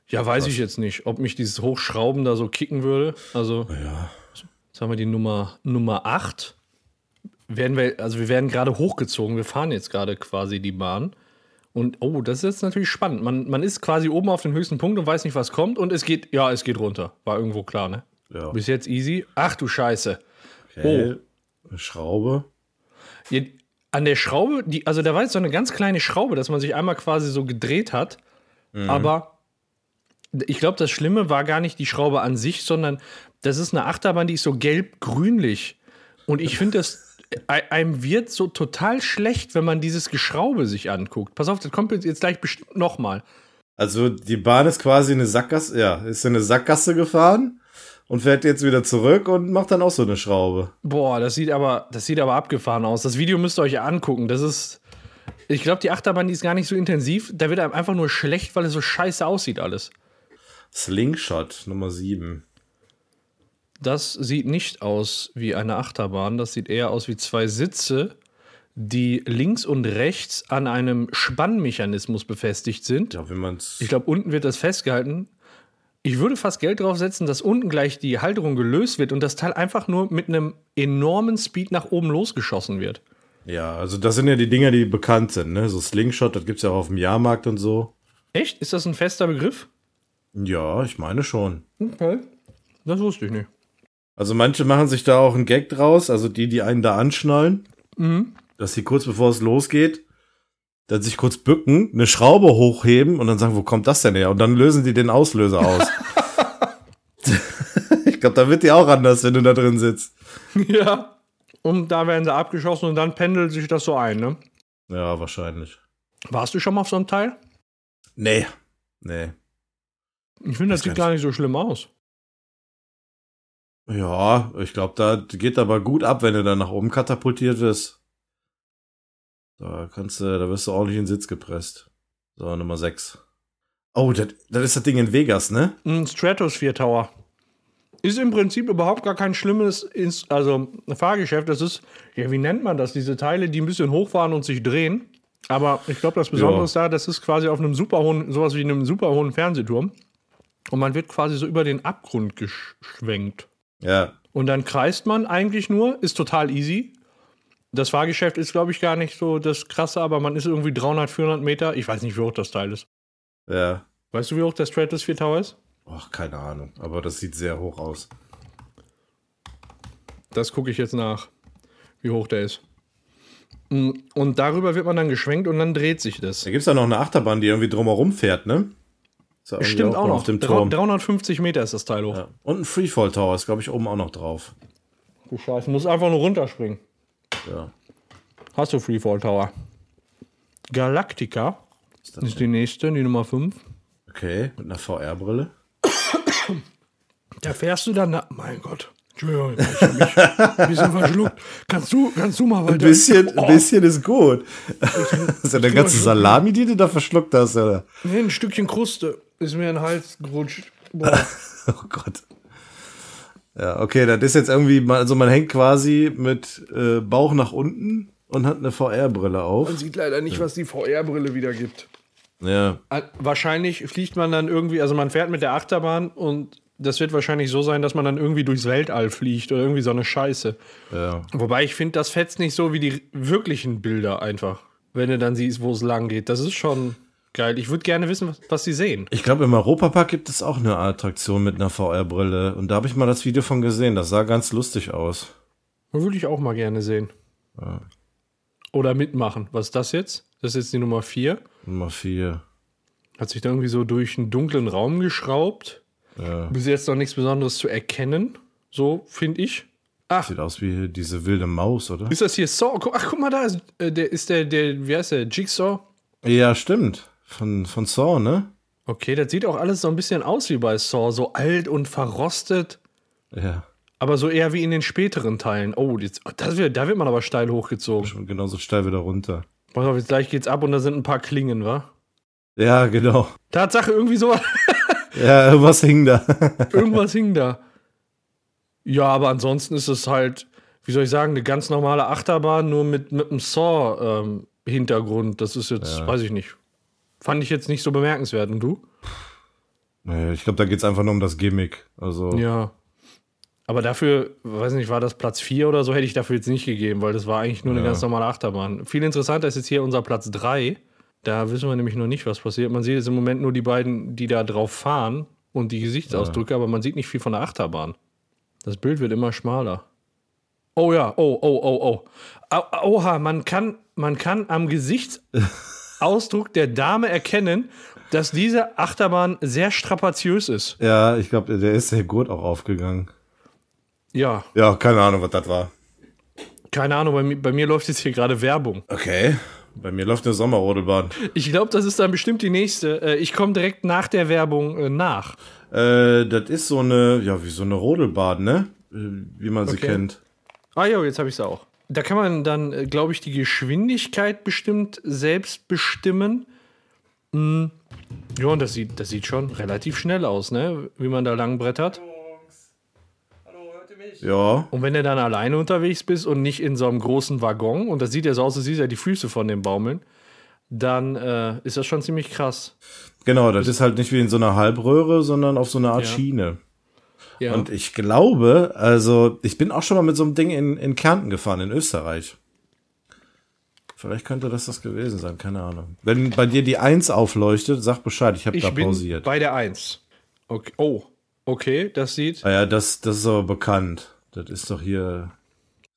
Ja, weiß ich jetzt nicht, ob mich dieses Hochschrauben da so kicken würde. Also, Ja. jetzt haben wir die Nummer, Nummer 8. Werden wir, also wir werden gerade hochgezogen. Wir fahren jetzt gerade quasi die Bahn. Und oh, das ist jetzt natürlich spannend. Man, man ist quasi oben auf dem höchsten Punkt und weiß nicht, was kommt. Und es geht, ja, es geht runter. War irgendwo klar, ne? Ja. Bis jetzt easy. Ach du Scheiße. Okay. Eine Schraube. An der Schraube, die, also da war jetzt so eine ganz kleine Schraube, dass man sich einmal quasi so gedreht hat. Aber ich glaube, das Schlimme war gar nicht die Schraube an sich, sondern das ist eine Achterbahn, die ist so gelb-grünlich. Und ich finde, das einem wird so total schlecht, wenn man dieses Geschraube sich anguckt. Pass auf, das kommt jetzt gleich bestimmt nochmal. Also die Bahn ist quasi eine Sackgasse, ja, ist in eine Sackgasse gefahren und fährt jetzt wieder zurück und macht dann auch so eine Schraube. Boah, das sieht aber, das sieht aber abgefahren aus. Das Video müsst ihr euch angucken. Das ist. Ich glaube, die Achterbahn, die ist gar nicht so intensiv. Da wird einem einfach nur schlecht, weil es so scheiße aussieht alles. Slingshot Nummer 7. Das sieht nicht aus wie eine Achterbahn. Das sieht eher aus wie zwei Sitze, die links und rechts an einem Spannmechanismus befestigt sind. Ja, wenn man's. Ich glaube, unten wird das festgehalten. Ich würde fast Geld drauf setzen, dass unten gleich die Halterung gelöst wird und das Teil einfach nur mit einem enormen Speed nach oben losgeschossen wird. Ja, also das sind ja die Dinger, die bekannt sind, ne? So Slingshot, das gibt's ja auch auf dem Jahrmarkt und so. Echt? Ist das ein fester Begriff? Ja, ich meine schon. Okay. Das wusste ich nicht. Also manche machen sich da auch einen Gag draus, also die, die einen da anschnallen, Mhm. dass sie kurz bevor es losgeht, dann sich kurz bücken, eine Schraube hochheben und dann sagen, wo kommt das denn her? Und dann lösen die den Auslöser aus. ich glaube, da wird die auch anders, wenn du da drin sitzt. Ja. Und da werden sie abgeschossen und dann pendelt sich das so ein, ne? Ja, wahrscheinlich. Warst du schon mal auf so einem Teil? Nee. Nee. Ich finde, das Weiß sieht gar nicht so schlimm aus. Ja, ich glaube, da geht aber gut ab, wenn du dann nach oben katapultiert wirst. Da kannst du, da wirst du ordentlich in den Sitz gepresst. So, Nummer 6. Oh, das, das ist das Ding in Vegas, ne? Ein Stratosphere Tower. Ist im Prinzip überhaupt gar kein schlimmes Ins also Fahrgeschäft. Das ist, ja, wie nennt man das? Diese Teile, die ein bisschen hochfahren und sich drehen. Aber ich glaube, das Besondere ist da, das ist quasi auf einem super hohen, sowas wie einem super hohen Fernsehturm. Und man wird quasi so über den Abgrund geschwenkt. Ja. Und dann kreist man eigentlich nur, ist total easy. Das Fahrgeschäft ist, glaube ich, gar nicht so das Krasse, aber man ist irgendwie 300, 400 Meter. Ich weiß nicht, wie hoch das Teil ist. Ja. Weißt du, wie hoch der Stratosphere Tower ist? Ach, keine Ahnung. Aber das sieht sehr hoch aus. Das gucke ich jetzt nach, wie hoch der ist. Mm, Und darüber wird man dann geschwenkt und dann dreht sich das. Da gibt's ja noch eine Achterbahn, die irgendwie drumherum fährt, ne? Ja Stimmt auch noch. Auf dem Turm. 350 Meter ist das Teil hoch. Ja. Und ein Freefall Tower ist, glaube ich, oben auch noch drauf. Du Scheiße, muss einfach nur runterspringen. Ja. Hast du Freefall Tower? Galactica Ist das ist die nächste, die Nummer 5. okay, mit einer VR-Brille. Da fährst du dann, mein Gott. Entschuldigung, ich hab mich ein bisschen verschluckt. Kannst du, kannst du mal weiter? Ein bisschen, Oh, ein bisschen ist gut. Das ist ja der ganze Salami, die du da verschluckt hast, oder? Nee, ein Stückchen Kruste ist mir in den Hals gerutscht. Oh Gott. Ja, okay, das ist jetzt irgendwie, also man hängt quasi mit äh, Bauch nach unten und hat eine VR-Brille auf. Man sieht leider nicht, was die VR-Brille wieder gibt. Ja, Äh, Wahrscheinlich fliegt man dann irgendwie, also man fährt mit der Achterbahn und das wird wahrscheinlich so sein, dass man dann irgendwie durchs Weltall fliegt oder irgendwie so eine Scheiße. ja. Wobei ich finde, das fetzt nicht so wie die wirklichen Bilder einfach. Wenn du dann siehst, wo es lang geht. Das ist schon geil. Ich würde gerne wissen, was, was sie sehen. Ich glaube, im Europapark gibt es auch eine Attraktion mit einer VR-Brille. Und da habe ich mal das Video von gesehen. Das sah ganz lustig aus. Würde ich auch mal gerne sehen. Oder mitmachen. Was ist das jetzt? Das ist jetzt die Nummer 4. Nummer vier. Hat sich da irgendwie so durch einen dunklen Raum geschraubt. Ja. Bis jetzt noch nichts Besonderes zu erkennen. So, finde ich. Ach, Sieht aus wie diese wilde Maus, oder? ist das hier Saw? Ach, guck mal da. Ist, äh, der, ist der, der, wie heißt der? Jigsaw? Ja, stimmt. Von, von Saw, ne? Okay, das sieht auch alles so ein bisschen aus wie bei Saw. So alt und verrostet. Ja. Aber so eher wie in den späteren Teilen. Oh, jetzt, das wird, da wird man aber steil hochgezogen. Schon genauso steil wieder runter. Pass auf, jetzt gleich geht's ab und da sind ein paar Klingen, wa? Ja, genau. Tatsache, irgendwie so. Ja, irgendwas hing da. Irgendwas hing da. Ja, aber ansonsten ist es halt, wie soll ich sagen, eine ganz normale Achterbahn, nur mit, mit einem Saw-Hintergrund. das ist jetzt, Ja. weiß ich nicht. Fand ich jetzt nicht so bemerkenswert. Und du? Nee, ich glaube, da geht's einfach nur um das Gimmick. Also, Ja. Aber dafür, weiß nicht, war das Platz 4 oder so, hätte ich dafür jetzt nicht gegeben, weil das war eigentlich nur eine Ja. ganz normale Achterbahn. Viel interessanter ist jetzt hier unser Platz 3. Da wissen wir nämlich noch nicht, was passiert. Man sieht jetzt im Moment nur die beiden, die da drauf fahren und die Gesichtsausdrücke, aber man sieht nicht viel von der Achterbahn. Das Bild wird immer schmaler. Oh ja, oh, oh, oh, oh. Oha, man kann, man kann am Gesichtsausdruck der Dame erkennen, dass diese Achterbahn sehr strapaziös ist. ja, ich glaube, der ist der Gurt auch aufgegangen. Ja, Ja, keine Ahnung, was das war. keine Ahnung, bei mir, bei mir läuft jetzt hier gerade Werbung. Okay. Bei mir läuft eine Sommerrodelbahn. Ich glaube, das ist dann bestimmt die nächste. Äh, Ich komme direkt nach der Werbung äh, nach. Äh, das ist so eine, ja, wie so eine Rodelbahn, ne? Äh, Wie man sie Okay. kennt. Ah ja, jetzt habe ich es auch. Da kann man dann, glaube ich, die Geschwindigkeit bestimmt selbst bestimmen. Hm. Ja, und das sieht, das sieht schon relativ schnell aus, ne? Wie man da lang brettert. Ja. Und wenn du dann alleine unterwegs bist und nicht in so einem großen Waggon, und das sieht ja so aus, du siehst ja die Füße von dem Baumeln, dann äh, ist das schon ziemlich krass. Genau, das ist halt nicht wie in so einer Halbröhre, sondern auf so einer Art Ja. Schiene. Ja. Und ich glaube, also, ich bin auch schon mal mit so einem Ding in, in Kärnten gefahren, in Österreich. Vielleicht könnte das das gewesen sein, keine Ahnung. Wenn bei dir die Eins aufleuchtet, sag Bescheid, ich habe da bin pausiert. bei der 1. Okay. Oh, okay, das sieht. Ah ja, das, das ist aber bekannt. Das ist doch hier,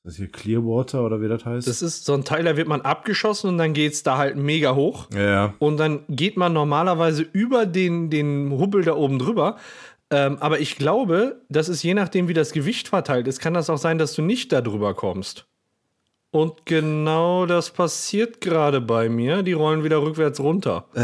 das ist hier Clearwater oder wie das heißt? Das ist so ein Teil, da wird man abgeschossen und dann geht's da halt mega hoch. ja, ja. Und dann geht man normalerweise über den, den Hubbel da oben drüber. Ähm, aber ich glaube, das ist je nachdem, wie das Gewicht verteilt ist, kann das auch sein, dass du nicht da drüber kommst. Und genau das passiert gerade bei mir. Die rollen wieder rückwärts runter.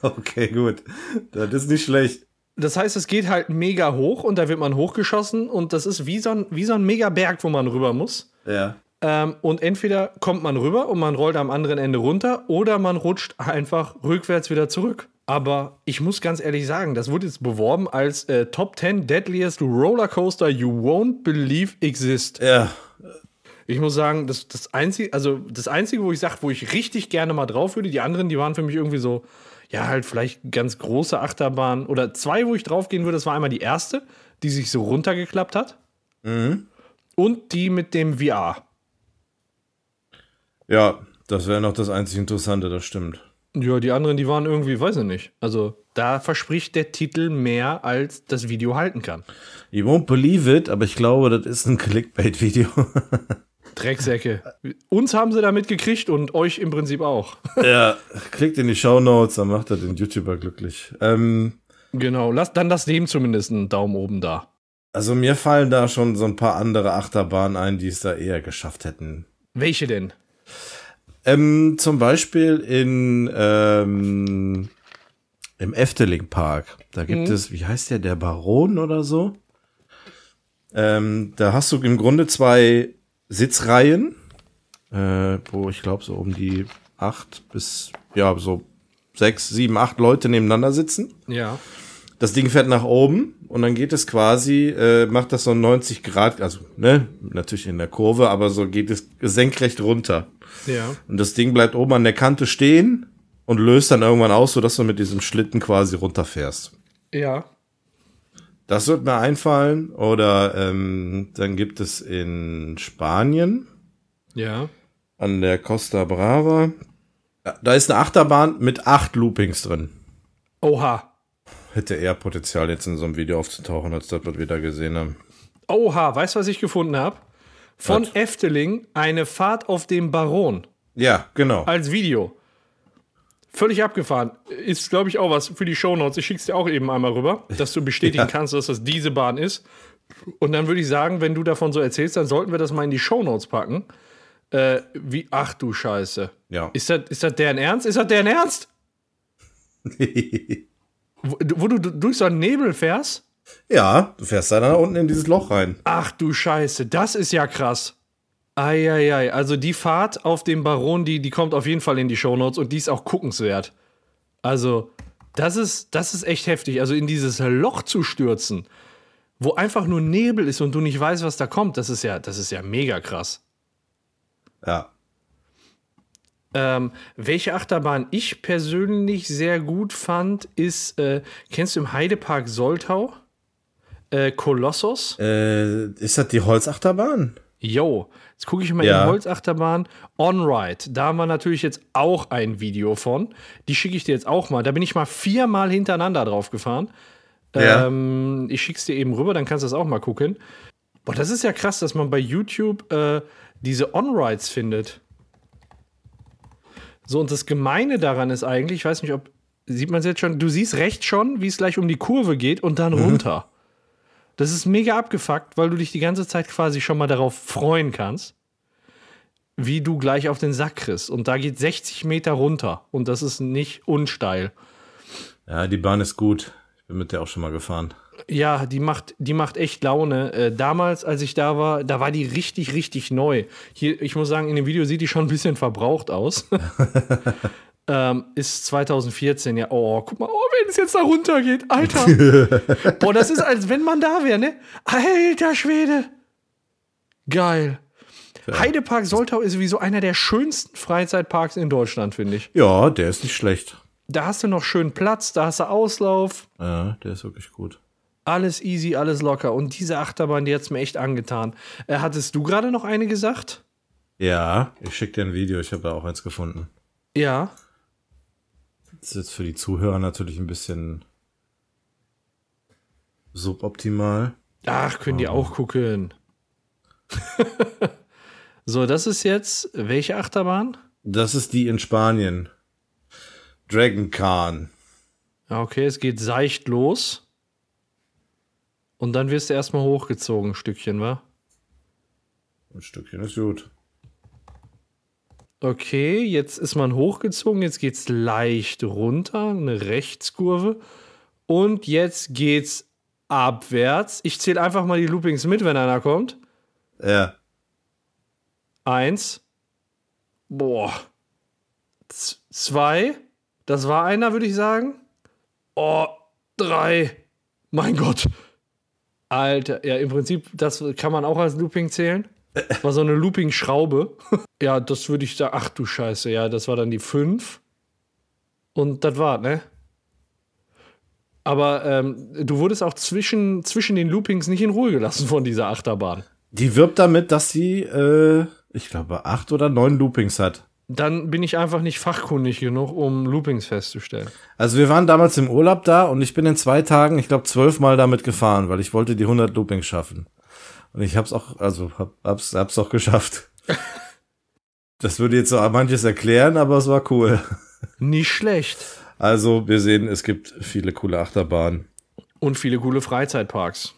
Okay, gut. Das ist nicht schlecht. Das heißt, es geht halt mega hoch und da wird man hochgeschossen und das ist wie so ein, wie so ein mega Berg, wo man rüber muss. Ja. Ähm, und entweder kommt man rüber und man rollt am anderen Ende runter oder man rutscht einfach rückwärts wieder zurück. Aber ich muss ganz ehrlich sagen, das wurde jetzt beworben als äh, Top 10 Deadliest Rollercoaster You Won't Believe Exist. Ja. Ich muss sagen, das, das, Einzige, also das Einzige, wo ich sage, wo ich richtig gerne mal drauf würde, die anderen, die waren für mich irgendwie so, ja, halt vielleicht ganz große Achterbahn oder zwei, wo ich drauf gehen würde. Das war einmal die erste, die sich so runtergeklappt hat. Und die mit dem VR. Ja, das wäre noch das einzig Interessante, das stimmt. Ja, die anderen, die waren irgendwie, weiß ich nicht. Also da verspricht der Titel mehr, als das Video halten kann. You won't believe it, aber ich glaube, das ist ein Clickbait-Video. Drecksäcke. Uns haben sie damit gekriegt und euch im Prinzip auch. ja, klickt in die Show Notes, dann macht er den YouTuber glücklich. Ähm, genau, lass, dann lass dem zumindest einen Daumen oben da. also mir fallen da schon so ein paar andere Achterbahnen ein, die es da eher geschafft hätten. Welche denn? Ähm, zum Beispiel in ähm, im Efteling Park. Da gibt es, wie heißt der, der Baron oder so? Ähm, da hast du im Grunde zwei Sitzreihen, äh, wo ich glaube so um die acht bis ja so sechs, sieben, acht Leute nebeneinander sitzen. Ja. Das Ding fährt nach oben und dann geht es quasi, äh, macht das so 90 Grad, also ne, natürlich in der Kurve, aber so geht es senkrecht runter. Ja. Und das Ding bleibt oben an der Kante stehen und löst dann irgendwann aus, sodass du mit diesem Schlitten quasi runterfährst. Ja. Das wird mir einfallen. Oder ähm, dann gibt es in Spanien Ja. an der Costa Brava. Ja, Da ist eine Achterbahn mit acht Loopings drin. Oha. Hätte eher Potenzial, jetzt in so einem Video aufzutauchen, als das, was wir da gesehen haben. Oha, weißt du, was ich gefunden habe? Von Was? Efteling eine Fahrt auf dem Baron Ja, genau. als Video. Völlig abgefahren. Ist, glaube ich, auch was für die Shownotes. Ich schick's dir auch eben einmal rüber, dass du bestätigen Ja. kannst, dass das diese Bahn ist. Und dann würde ich sagen, wenn du davon so erzählst, dann sollten wir das mal in die Shownotes packen. Äh, wie, ach du Scheiße. Ja. Ist das, ist das deren Ernst? Ist das deren Ernst? Wo, wo du durch so einen Nebel fährst? ja, du fährst da dann unten in dieses Loch rein. Ach du Scheiße, das ist ja krass. Eieiei, also die Fahrt auf dem Baron, die, die kommt auf jeden Fall in die Shownotes und die ist auch guckenswert. Also, das ist, das ist echt heftig. Also in dieses Loch zu stürzen, wo einfach nur Nebel ist und du nicht weißt, was da kommt, das ist ja, das ist ja mega krass. Ja. Ähm, welche Achterbahn ich persönlich sehr gut fand, ist, äh, kennst du im Heidepark Soltau? Äh, Kolossos? Äh, ist das die Holzachterbahn? Yo, jetzt gucke ich mal Ja. in Holzachterbahn On-Ride. Da haben wir natürlich jetzt auch ein Video von. Die schicke ich dir jetzt auch mal. Da bin ich mal viermal hintereinander drauf gefahren. Ja. Ähm, ich schick's dir eben rüber, dann kannst du das auch mal gucken. Boah, das ist ja krass, dass man bei YouTube äh, diese On-Rides findet. So, und das Gemeine daran ist eigentlich, ich weiß nicht, ob, sieht man es jetzt schon, du siehst rechts schon, wie es gleich um die Kurve geht und dann runter. Das ist mega abgefuckt, weil du dich die ganze Zeit quasi schon mal darauf freuen kannst, wie du gleich auf den Sack kriegst. Und da geht 60 Meter runter und das ist nicht unsteil. Ja, die Bahn ist gut. Ich bin mit der auch schon mal gefahren. Ja, die macht, die macht echt Laune. Äh, damals, als ich da war, da war die richtig, richtig neu. Hier, ich muss sagen, in dem Video sieht die schon ein bisschen verbraucht aus. ähm, ist 2014, ja. Oh, guck mal, oh, wenn es jetzt da runter geht, Alter. Boah, das ist, als wenn man da wäre, ne? Alter Schwede. Geil. Heidepark Soltau ist sowieso einer der schönsten Freizeitparks in Deutschland, finde ich. Ja, der ist nicht schlecht. Da hast du noch schön Platz, da hast du Auslauf. Ja, der ist wirklich gut. Alles easy, alles locker. Und diese Achterbahn, die hat es mir echt angetan. Äh, hattest du gerade noch eine gesagt? Ja, ich schicke dir ein Video. Ich habe da auch eins gefunden. Ja. Ist jetzt für die Zuhörer natürlich ein bisschen suboptimal. Ach, können die auch gucken. so, das ist jetzt welche Achterbahn? Das ist die in Spanien. Dragon Khan. Ja, Okay, es geht seicht los. Und dann wirst du erstmal hochgezogen, ein Stückchen, wa? Ein Stückchen ist gut. Okay, jetzt ist man hochgezogen, jetzt geht's leicht runter, eine Rechtskurve. Und jetzt geht's abwärts. Ich zähle einfach mal die Loopings mit, wenn einer kommt. Ja. Eins. Boah. Z zwei. Das war einer, würde ich sagen. Oh, drei. Mein Gott. Alter, ja, im Prinzip, das kann man auch als Looping zählen. War so eine Looping-Schraube. ja, das würde ich sagen. Ach du Scheiße, ja, das war dann die fünf. Und das war, ne? Aber ähm, du wurdest auch zwischen, zwischen den Loopings nicht in Ruhe gelassen von dieser Achterbahn. Die wirbt damit, dass sie, äh, ich glaube, acht oder neun Loopings hat. Dann bin ich einfach nicht fachkundig genug, um Loopings festzustellen. Also wir waren damals im Urlaub da und ich bin in zwei Tagen, ich glaube, zwölfmal damit gefahren, weil ich wollte die 100 Loopings schaffen. Und ich hab's auch, also hab, hab's, hab's auch geschafft. das würde jetzt so manches erklären, aber es war cool. Nicht schlecht. Also wir sehen, es gibt viele coole Achterbahnen. Und viele coole Freizeitparks.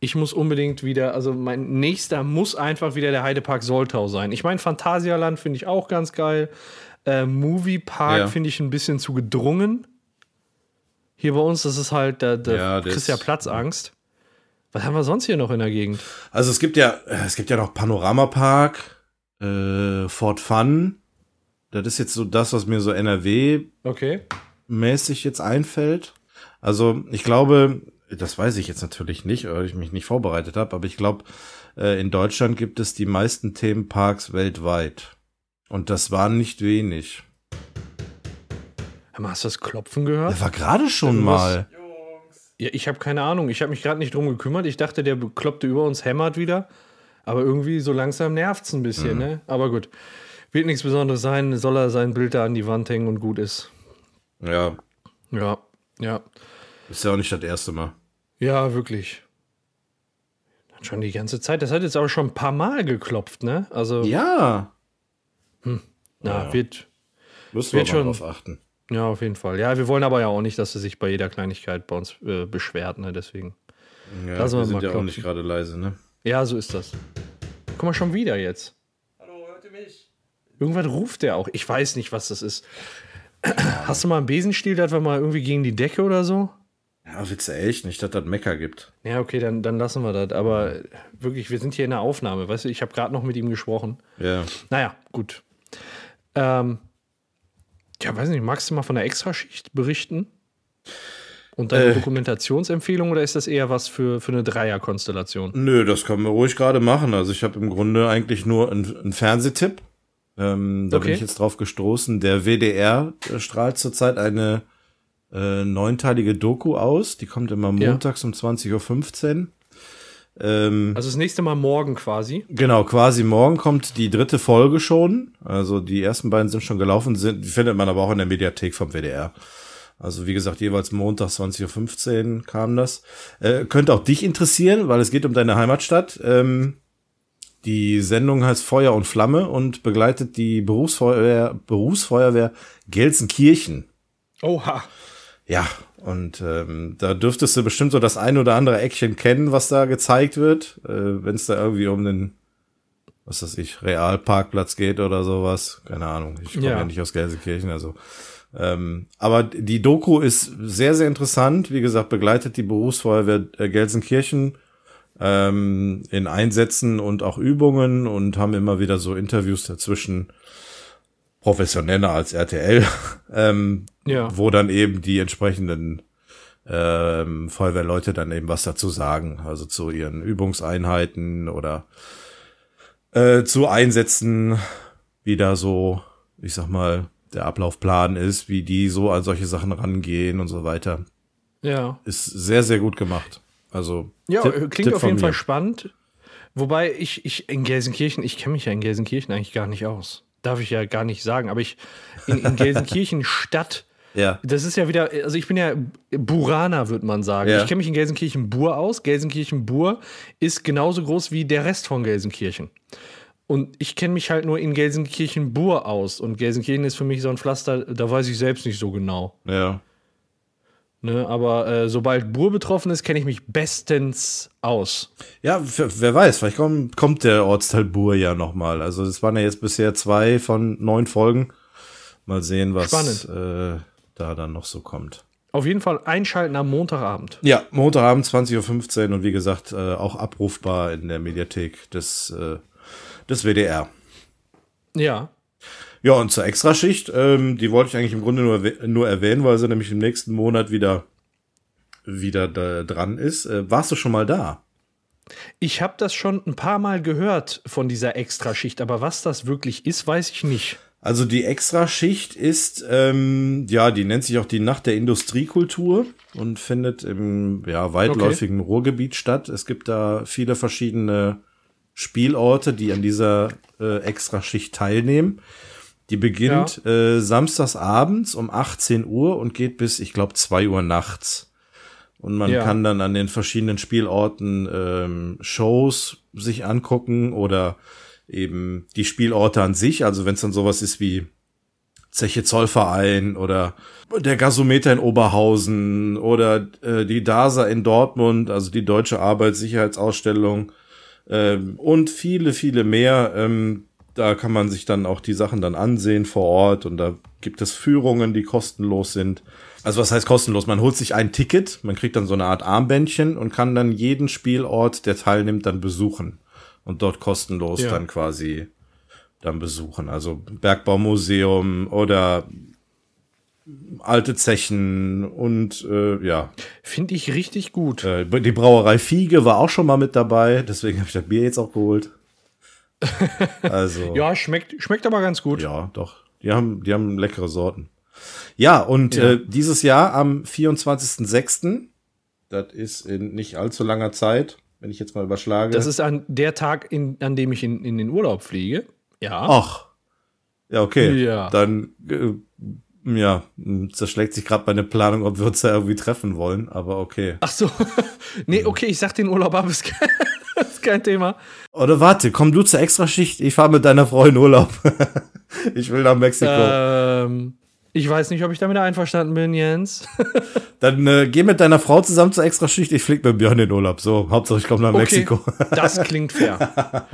Ich muss unbedingt wieder, also mein nächster muss einfach wieder der Heidepark Soltau sein. Ich meine, Phantasialand finde ich auch ganz geil. Äh, Moviepark Ja. finde ich ein bisschen zu gedrungen. Hier bei uns, das ist halt, da, da Ja, kriegst ja Platzangst. Was haben wir sonst hier noch in der Gegend? Also es gibt ja, es gibt ja noch Panoramapark, äh, Fort Fun. Das ist jetzt so das, was mir so NRW Okay. mäßig jetzt einfällt. Also ich glaube, das weiß ich jetzt natürlich nicht, weil ich mich nicht vorbereitet habe, aber ich glaube, äh, in Deutschland gibt es die meisten Themenparks weltweit. Und das waren nicht wenig. Hast du das Klopfen gehört? Das war gerade schon mal. Ja, ich habe keine Ahnung. Ich habe mich gerade nicht drum gekümmert. Ich dachte, der Bekloppte über uns hämmert wieder. Aber irgendwie so langsam nervt's ein bisschen, ne? Aber gut. Wird nichts Besonderes sein. Soll er sein Bild da an die Wand hängen und gut ist. Ja, Ja, ja. ist ja auch nicht das erste Mal. Ja, wirklich. Schon die ganze Zeit. Das hat jetzt auch schon ein paar Mal geklopft, ne? Also, Ja, na, wird. müssen wir Wird mal schon- drauf achten. Ja, auf jeden Fall. Ja, wir wollen aber ja auch nicht, dass er sich bei jeder Kleinigkeit bei uns äh, beschwert, ne? Deswegen. Ja, Lass mal wir sind ja auch nicht gerade leise, ne? Ja, so ist das. Guck mal, schon wieder jetzt. Hallo, hört ihr mich? Irgendwann ruft der auch. Ich weiß nicht, was das ist. Hast du mal einen Besenstiel, das war mal irgendwie gegen die Decke oder so? Ja, willst du echt nicht, dass das Mecker gibt. Ja, okay, dann, dann lassen wir das. Aber wirklich, wir sind hier in der Aufnahme. Weißt du, ich habe gerade noch mit ihm gesprochen. Ja. Naja, gut. Ähm, ja, weiß nicht, magst du mal von der Extraschicht berichten? Und deine Äh. Dokumentationsempfehlung oder ist das eher was für, für eine Dreierkonstellation? Nö, das können wir ruhig gerade machen. Also ich habe im Grunde eigentlich nur einen, einen Fernsehtipp. Ähm, da bin Okay. ich jetzt drauf gestoßen. Der WDR strahlt zurzeit eine äh, neunteilige Doku aus. Die kommt immer Ja. montags um 20.15 Uhr. Ähm, Also das nächste Mal morgen quasi. Genau, quasi morgen kommt die dritte Folge schon. Also die ersten beiden sind schon gelaufen, sind, die findet man aber auch in der Mediathek vom WDR. Also wie gesagt, jeweils Montag 20.15 Uhr kam das. Äh, könnte auch dich interessieren, weil es geht um deine Heimatstadt. Ähm, die Sendung heißt Feuer und Flamme und begleitet die Berufsfeuerwehr, Berufsfeuerwehr Gelsenkirchen. Oha. Ja, und ähm, da dürftest du bestimmt so das ein oder andere Eckchen kennen, was da gezeigt wird, äh, wenn es da irgendwie um den, was weiß ich, Realparkplatz geht oder sowas. Keine Ahnung, ich komme ja. Ja. nicht aus Gelsenkirchen, also. Ähm, aber die Doku ist sehr, sehr interessant. Wie gesagt, begleitet die Berufsfeuerwehr äh, Gelsenkirchen ähm, in Einsätzen und auch Übungen und haben immer wieder so Interviews dazwischen professioneller als RTL, ähm, Ja. wo dann eben die entsprechenden ähm, Feuerwehrleute dann eben was dazu sagen, also zu ihren Übungseinheiten oder äh, zu Einsätzen, wie da so, ich sag mal, der Ablaufplan ist, wie die so an solche Sachen rangehen und so weiter. Ja. Ist sehr, sehr gut gemacht. Also Ja, Tipp- klingt Tipp auf jeden mir. Fall spannend. Wobei ich, ich in Gelsenkirchen, ich kenne mich ja in Gelsenkirchen eigentlich gar nicht aus. Darf ich ja gar nicht sagen. Aber ich in, in Gelsenkirchen Stadt, Ja. das ist ja wieder, also ich bin ja Buraner, würde man sagen. Ja. Ich kenne mich in Gelsenkirchen-Bur aus. Gelsenkirchen-Bur ist genauso groß wie der Rest von Gelsenkirchen. Und ich kenne mich halt nur in Gelsenkirchen-Bur aus. Und Gelsenkirchen ist für mich so ein Pflaster, da weiß ich selbst nicht so genau. Ja. Ne? Aber äh, sobald Bur betroffen ist, kenne ich mich bestens aus. Ja, wer weiß, vielleicht kommt, kommt der Ortsteil Bur ja nochmal. Also es waren ja jetzt bisher zwei von neun Folgen. Mal sehen, was äh, da dann noch so kommt. Auf jeden Fall einschalten am Montagabend. Ja, Montagabend 20.15 Uhr und wie gesagt, äh, auch abrufbar in der Mediathek des, äh, des WDR. Ja. Ja, und zur Extraschicht, ähm, die wollte ich eigentlich im Grunde nur, nur erwähnen, weil sie nämlich im nächsten Monat wieder, wieder da dran ist. Äh, warst du schon mal da? Ich habe das schon ein paar Mal gehört von dieser Extraschicht, aber was das wirklich ist, weiß ich nicht. Also die Extraschicht ist, ähm, ja, die nennt sich auch die Nacht der Industriekultur und findet im ja, weitläufigen Ruhrgebiet statt. Es gibt da viele verschiedene Spielorte, die an dieser äh, Extraschicht teilnehmen. Die beginnt äh, samstags abends um 18 Uhr und geht bis, ich glaube, 2 Uhr nachts. Und man Ja. kann dann an den verschiedenen Spielorten ähm, Shows sich angucken oder eben die Spielorte an sich. Also wenn es dann sowas ist wie Zeche Zollverein oder der Gasometer in Oberhausen oder äh, die DASA in Dortmund, also die Deutsche Arbeitssicherheitsausstellung ähm, und viele, viele mehr. Ähm, da kann man sich dann auch die Sachen dann ansehen vor Ort und da gibt es Führungen, die kostenlos sind. Also was heißt kostenlos? Man holt sich ein Ticket, man kriegt dann so eine Art Armbändchen und kann dann jeden Spielort, der teilnimmt, dann besuchen und dort kostenlos Ja. dann quasi dann besuchen. Also Bergbaumuseum oder alte Zechen und äh, ja, Finde ich richtig gut. äh, die Brauerei Fiege war auch schon mal mit dabei, deswegen habe ich das Bier jetzt auch geholt. Also Ja, schmeckt, schmeckt aber ganz gut. ja, doch. Die haben, die haben leckere Sorten. Ja, und Ja. Äh, dieses Jahr am 24.06., das ist in nicht allzu langer Zeit, wenn ich jetzt mal überschlage. Das ist an der Tag, in, an dem ich in, in den Urlaub fliege. Ja. Ach. Ja, okay. Ja. Dann, äh, ja, zerschlägt sich gerade meine Planung, ob wir uns da irgendwie treffen wollen, aber okay. Ach so. nee, okay, ich sag den Urlaub ab, ist kein, ist kein Thema. Oder warte, komm du zur Extraschicht, ich fahre mit deiner Frau in Urlaub. ich will nach Mexiko. Ähm, ich weiß nicht, ob ich damit einverstanden bin, Jens. Dann äh, geh mit deiner Frau zusammen zur Extraschicht, ich flieg mit Björn in Urlaub. So, Hauptsache ich komme nach Mexiko. das klingt fair.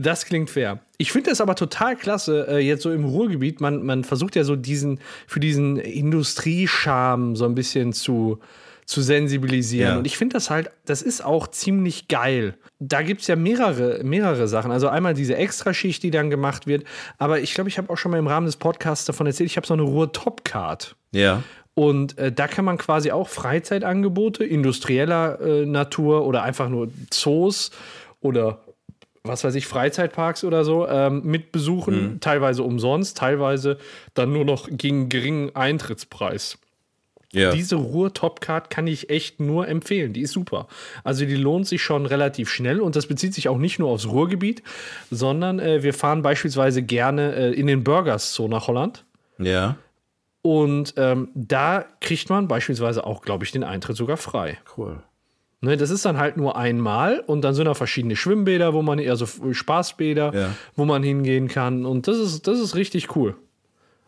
Das klingt fair. Ich finde das aber total klasse, äh, jetzt so im Ruhrgebiet. Man, man versucht ja so diesen, für diesen Industriescham so ein bisschen zu, zu sensibilisieren. Ja. Und ich finde das halt, das ist auch ziemlich geil. Da gibt es ja mehrere, mehrere Sachen. Also einmal diese Extraschicht, die dann gemacht wird. Aber ich glaube, ich habe auch schon mal im Rahmen des Podcasts davon erzählt, ich habe so eine Ruhr-Top-Card. Ja. Und äh, da kann man quasi auch Freizeitangebote industrieller äh, Natur oder einfach nur Zoos oder was weiß ich, Freizeitparks oder so ähm, mit besuchen. Teilweise umsonst, teilweise dann nur noch gegen geringen Eintrittspreis. Ja. Diese Ruhr Topcard kann ich echt nur empfehlen. Die ist super. Also die lohnt sich schon relativ schnell und das bezieht sich auch nicht nur aufs Ruhrgebiet, sondern äh, wir fahren beispielsweise gerne äh, in den Burgers Zoo nach Holland. ja. Und ähm, da kriegt man beispielsweise auch, glaube ich, den Eintritt sogar frei. Cool. Ne, das ist dann halt nur einmal und dann sind da verschiedene Schwimmbäder, wo man, also Spaßbäder, Ja. wo man hingehen kann. Und das ist, das ist richtig cool.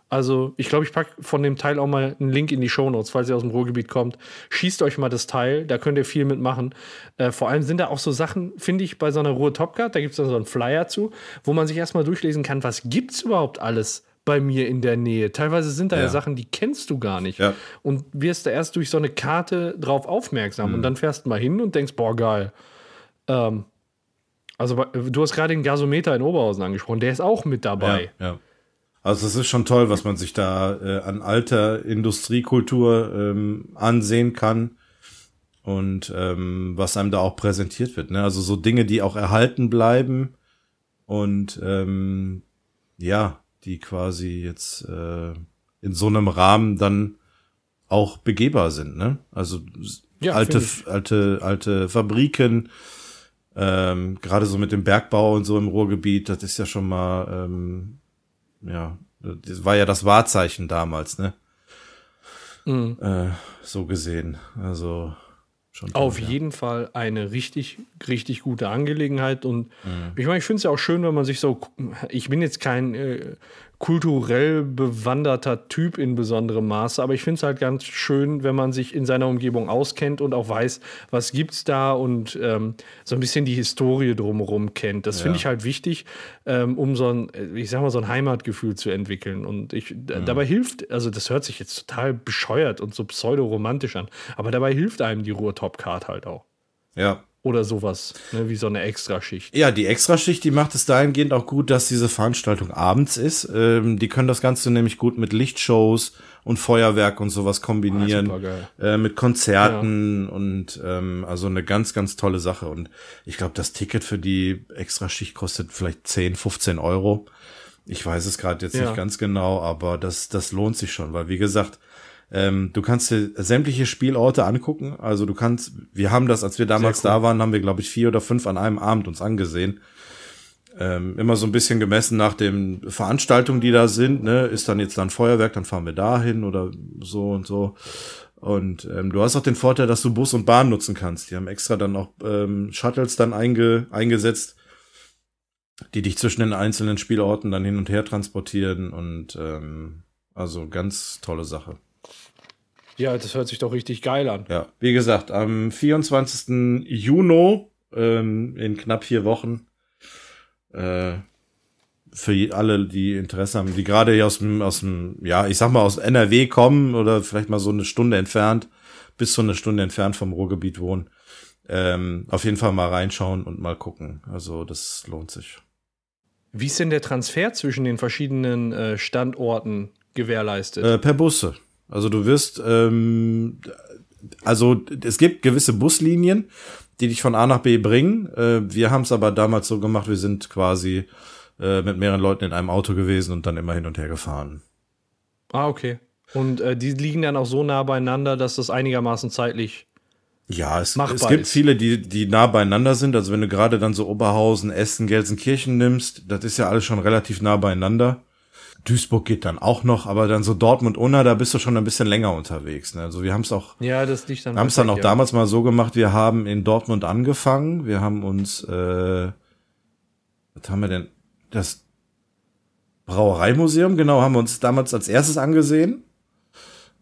Also, ich glaube, ich packe von dem Teil auch mal einen Link in die Shownotes, falls ihr aus dem Ruhrgebiet kommt. Schießt euch mal das Teil, da könnt ihr viel mitmachen. Äh, vor allem sind da auch so Sachen, finde ich, bei so einer Ruhr Topcard, da gibt es dann so einen Flyer zu, wo man sich erstmal durchlesen kann, was gibt's überhaupt alles bei mir in der Nähe. Teilweise sind da ja, Ja. Sachen, die kennst du gar nicht. Ja. Und wirst da erst durch so eine Karte drauf aufmerksam. Mhm. Und dann fährst du mal hin und denkst, boah, geil. Ähm, also, du hast gerade den Gasometer in Oberhausen angesprochen, der ist auch mit dabei. Ja, ja. Also es ist schon toll, was man sich da äh, an alter Industriekultur ähm, ansehen kann und ähm, was einem da auch präsentiert wird. Ne? Also so Dinge, die auch erhalten bleiben und ähm, ja, die quasi jetzt äh, in so einem Rahmen dann auch begehbar sind. Ne? Also Ja, alte, alte, alte Fabriken, ähm, gerade so mit dem Bergbau und so im Ruhrgebiet, das ist ja schon mal, ähm, ja, das war ja das Wahrzeichen damals, ne? Mhm. Äh, so gesehen. Also schon. toll, Auf ja. jeden Fall eine richtig, richtig gute Angelegenheit. Und Mhm. ich meine, ich finde es ja auch schön, wenn man sich so. Ich bin jetzt kein äh, kulturell bewanderter Typ in besonderem Maße, aber ich finde es halt ganz schön, wenn man sich in seiner Umgebung auskennt und auch weiß, was gibt's da und ähm, so ein bisschen die Historie drumherum kennt. Das finde Ja. ich halt wichtig, ähm, um so ein, ich sag mal, so ein Heimatgefühl zu entwickeln. Und ich Mhm. dabei hilft, also das hört sich jetzt total bescheuert und so pseudo-romantisch an, aber dabei hilft einem die Ruhr-Top-Card halt auch. Ja. Oder sowas, ne, wie so eine Extraschicht. Ja, die Extraschicht, die macht es dahingehend auch gut, dass diese Veranstaltung abends ist. Ähm, die können das Ganze nämlich gut mit Lichtshows und Feuerwerk und sowas kombinieren. Supergeil. äh, mit Konzerten und ähm, also eine ganz, ganz tolle Sache. Und ich glaube, das Ticket für die Extraschicht kostet vielleicht 10, 15 Euro. Ich weiß es gerade jetzt Ja. nicht ganz genau, aber das, das lohnt sich schon, weil wie gesagt, ähm, du kannst dir sämtliche Spielorte angucken. Also du kannst, wir haben das, als wir damals cool. da waren, haben wir, glaube ich, vier oder fünf an einem Abend uns angesehen. Ähm, immer so ein bisschen gemessen nach den Veranstaltungen, die da sind. Ne? Ist dann jetzt dann Feuerwerk, dann fahren wir dahin oder so und so. Und ähm, du hast auch den Vorteil, dass du Bus und Bahn nutzen kannst. Die haben extra dann auch ähm, Shuttles dann einge eingesetzt, die dich zwischen den einzelnen Spielorten dann hin und her transportieren. Und ähm, also ganz tolle Sache. Ja, das hört sich doch richtig geil an. Ja, wie gesagt, am 24. Juni, ähm, in knapp vier Wochen, äh, für alle, die Interesse haben, die gerade hier aus dem, aus dem, ja, ich sag mal aus NRW kommen oder vielleicht mal so eine Stunde entfernt, bis zu eine Stunde entfernt vom Ruhrgebiet wohnen, ähm, auf jeden Fall mal reinschauen und mal gucken. Also das lohnt sich. Wie ist denn der Transfer zwischen den verschiedenen äh, Standorten gewährleistet? Äh, per Busse. Also du wirst, ähm, also es gibt gewisse Buslinien, die dich von A nach B bringen. Äh, wir haben es aber damals so gemacht, wir sind quasi äh, mit mehreren Leuten in einem Auto gewesen und dann immer hin und her gefahren. ah, okay. Und äh, die liegen dann auch so nah beieinander, dass das einigermaßen zeitlich. Ja, es, es gibt ist. viele, die, die nah beieinander sind. Also wenn du gerade dann so Oberhausen, Essen, Gelsenkirchen nimmst, das ist ja alles schon relativ nah beieinander. Duisburg geht dann auch noch, aber dann so Dortmund, Unna, da bist du schon ein bisschen länger unterwegs. Ne? Also wir haben es auch Ja, das liegt dann. Wir haben es dann auch ja. damals mal so gemacht, wir haben in Dortmund angefangen, wir haben uns, äh, was haben wir denn, das Brauereimuseum, genau, haben wir uns damals als erstes angesehen,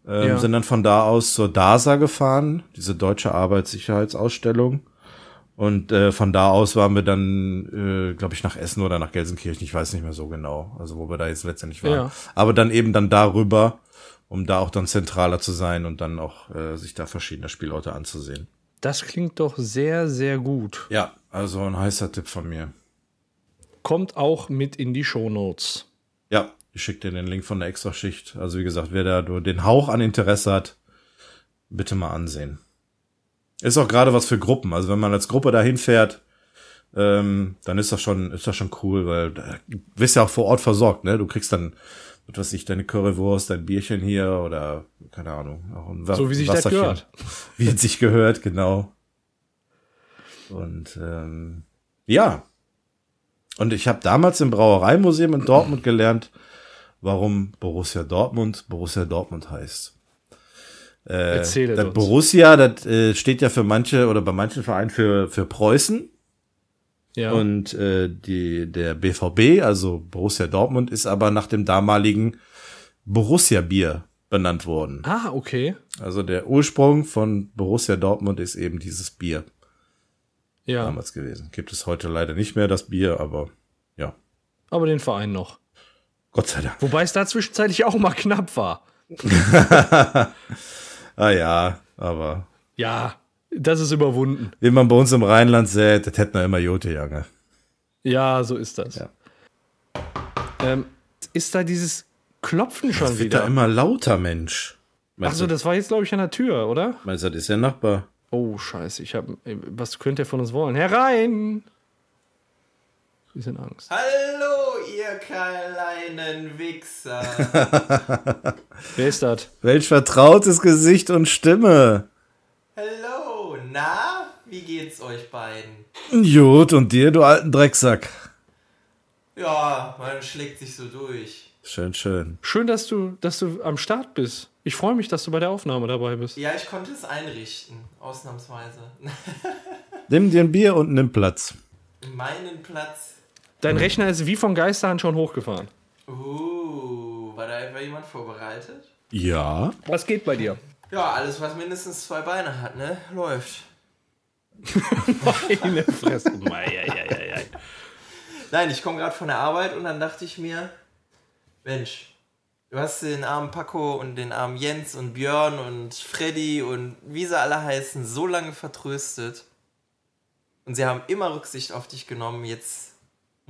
ähm, Ja. sind dann von da aus zur DASA gefahren, diese deutsche Arbeitssicherheitsausstellung. Und äh, von da aus waren wir dann, äh, glaube ich, nach Essen oder nach Gelsenkirchen, ich weiß nicht mehr so genau, also wo wir da jetzt letztendlich waren. Ja. Aber dann eben dann darüber um da auch dann zentraler zu sein und dann auch äh, sich da verschiedene Spielorte anzusehen. Das klingt doch sehr, sehr gut. Ja, also ein heißer Tipp von mir. Kommt auch mit in die Shownotes. Ja, ich schicke dir den Link von der Extraschicht. Also wie gesagt, wer da nur den Hauch an Interesse hat, bitte mal ansehen. Ist auch gerade was für Gruppen. Also wenn man als Gruppe dahin fährt, ähm, dann ist das schon, ist das schon cool, weil du wirst ja auch vor Ort versorgt, ne? Du kriegst dann, was weiß ich, deine Currywurst, dein Bierchen hier oder keine Ahnung, auch ein Wa So wie sich das gehört. Wie es sich gehört, genau. Und ähm, ja. Und ich habe damals im Brauereimuseum in Dortmund gelernt, warum Borussia Dortmund Borussia Dortmund heißt. Äh, Erzähle das uns. Borussia, das äh, steht ja für manche oder bei manchen Vereinen für, für Preußen. Ja. Und äh, die, der BVB, also Borussia Dortmund, ist aber nach dem damaligen Borussia-Bier benannt worden. ah, okay. Also der Ursprung von Borussia Dortmund ist eben dieses Bier Ja. damals gewesen. Gibt es heute leider nicht mehr, das Bier, aber ja, Aber den Verein noch. Gott sei Dank. Wobei es da zwischenzeitlich auch mal knapp war. Ah ja, aber Ja, das ist überwunden. wie man bei uns im Rheinland sät, das hätten wir immer Jote, Junge. Ja, so ist das. Ja. Ähm, ist da dieses Klopfen schon Das wird da wieder? immer lauter, Mensch. Achso, das war jetzt, glaube ich, an der Tür, oder? meinst du, das ist der Nachbar? Oh, scheiße. Ich hab, ey, was könnte er von uns wollen? Herein! Sind Angst. Hallo, ihr kleinen Wichser. Wer ist das? Welch vertrautes Gesicht und Stimme. Hallo, na? Wie geht's euch beiden? Gut, und dir, du alten Drecksack. Ja, man schlägt sich so durch. Schön, schön. Schön, dass du, dass du am Start bist. Ich freue mich, dass du bei der Aufnahme dabei bist. Ja, ich konnte es einrichten, ausnahmsweise. Nimm dir ein Bier und nimm Platz. Meinen Platz. Dein Rechner ist wie vom Geisterhand schon hochgefahren. Uh, war da etwa jemand vorbereitet? Ja. Was geht bei dir? Ja, alles, was mindestens zwei Beine hat, ne? Läuft. Meine Fresse. Mei, ei, ei, ei, ei. Nein, ich komme gerade von der Arbeit und dann dachte ich mir, Mensch, du hast den armen Paco und den armen Jens und Björn und Freddy und wie sie alle heißen, so lange vertröstet. Und sie haben immer Rücksicht auf dich genommen, jetzt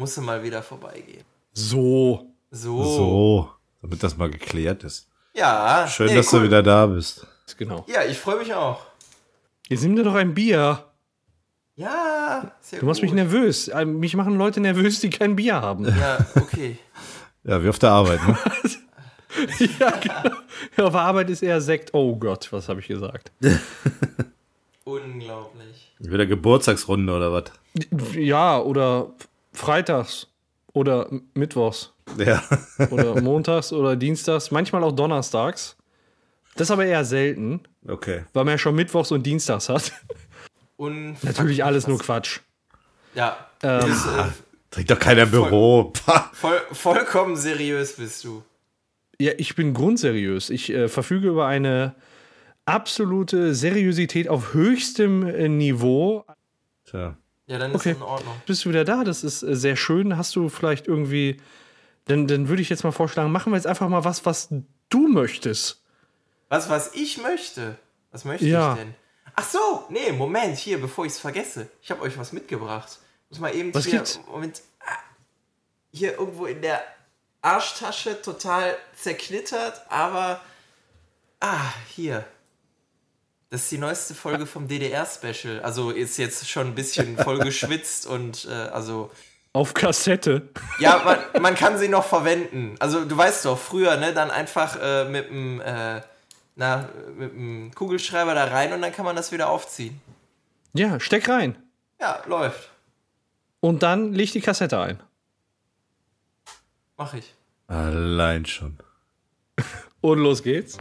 musst du mal wieder vorbeigehen. So. So. So, damit das mal geklärt ist. Ja. Schön, nee, dass cool. du wieder da bist. Genau. Ja, ich freue mich auch. Jetzt nimm dir doch ein Bier. Ja, sehr Du machst mich nervös. Äh, Mich machen Leute nervös, die kein Bier haben. Ja, okay. Ja, wie auf der Arbeit, ne? ja, genau. Ja, auf der Arbeit ist eher Sekt. Oh Gott, was habe ich gesagt? Unglaublich. Wieder Geburtstagsrunde oder was? Ja, oder freitags oder mittwochs Ja. oder montags oder dienstags, manchmal auch donnerstags. Das ist aber eher selten, Okay. weil man ja schon mittwochs und dienstags hat. Und Natürlich alles nur Quatsch. Ja. Ähm, du bist, äh, Trinkt doch keiner im Büro. Voll, vollkommen seriös bist du. Ja, ich bin grundseriös. Ich äh, verfüge über eine absolute Seriosität auf höchstem äh, Niveau. Tja. Ja, dann ist Okay. es in Ordnung. Bist du wieder da? Das ist äh, sehr schön. Hast du vielleicht irgendwie. Dann, dann würde ich jetzt mal vorschlagen, machen wir jetzt einfach mal was, was du möchtest. Was, was ich möchte? Was möchte Ja. ich denn? Ach so, nee, Moment, hier, bevor ich es vergesse. Ich habe euch was mitgebracht. Muss mal eben Was hier, gibt's? Moment, ah, hier irgendwo in der Arschtasche total zerknittert, aber ah, hier. Das ist die neueste Folge vom DDR-Special. Also ist jetzt schon ein bisschen voll geschwitzt und äh, also Auf Kassette. Ja, man, man kann sie noch verwenden. Also du weißt doch, früher, ne, dann einfach äh, mit dem äh, na, mit dem Kugelschreiber da rein und dann kann man das wieder aufziehen. Ja, steck rein. Ja, läuft. Und dann leg die Kassette ein. Mach ich. Allein schon. Und los geht's.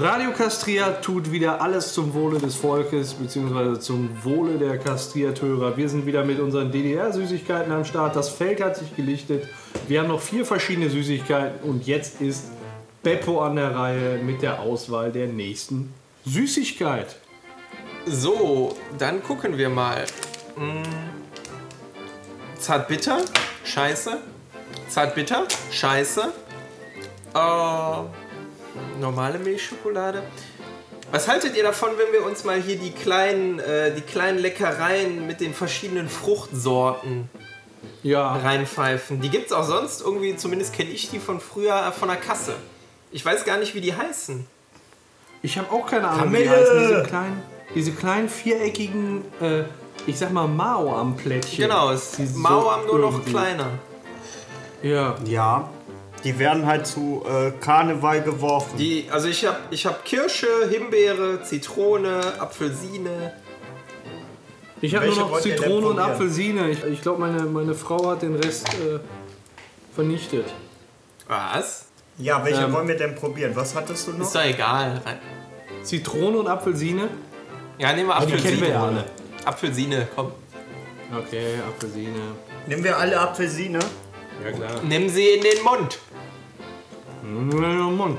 Radio Castria tut wieder alles zum Wohle des Volkes, beziehungsweise zum Wohle der Kastriateure. Wir sind wieder mit unseren DDR-Süßigkeiten am Start. Das Feld hat sich gelichtet. Wir haben noch vier verschiedene Süßigkeiten und jetzt ist Beppo an der Reihe mit der Auswahl der nächsten Süßigkeit. So, dann gucken wir mal. Hm, Zartbitter, scheiße. Zartbitter, scheiße. Äh, normale Milchschokolade. Was haltet ihr davon, wenn wir uns mal hier die kleinen, äh, die kleinen Leckereien mit den verschiedenen Fruchtsorten Ja. reinpfeifen? Die gibt's auch sonst irgendwie, zumindest kenne ich die von früher äh, von der Kasse. Ich weiß gar nicht, wie die heißen. Ich habe auch keine Ahnung, wie die Kamille! heißen. Diese kleinen, diese kleinen viereckigen, äh, ich sag mal, Mao am Plättchen. Genau, es Die ist so nur noch irgendwie- kleiner. Ja. Ja, die werden halt zu äh, Karneval geworfen. Die, also ich habe ich hab Kirsche, Himbeere, Zitrone, Apfelsine. Ich habe nur noch Zitrone und? Apfelsine. Ich, ich glaube, meine, meine Frau hat den Rest äh, vernichtet. Was? ja, welche Ähm, wollen wir denn probieren? Was hattest du noch? Ist doch egal. Zitrone und Apfelsine? Ja, nehmen wir Die Apfelsine. kennen wir ja alle. Apfelsine, komm. Okay, Apfelsine. Nehmen wir alle Apfelsine? Ja, klar. Nimm sie in den Mund. In den Mund.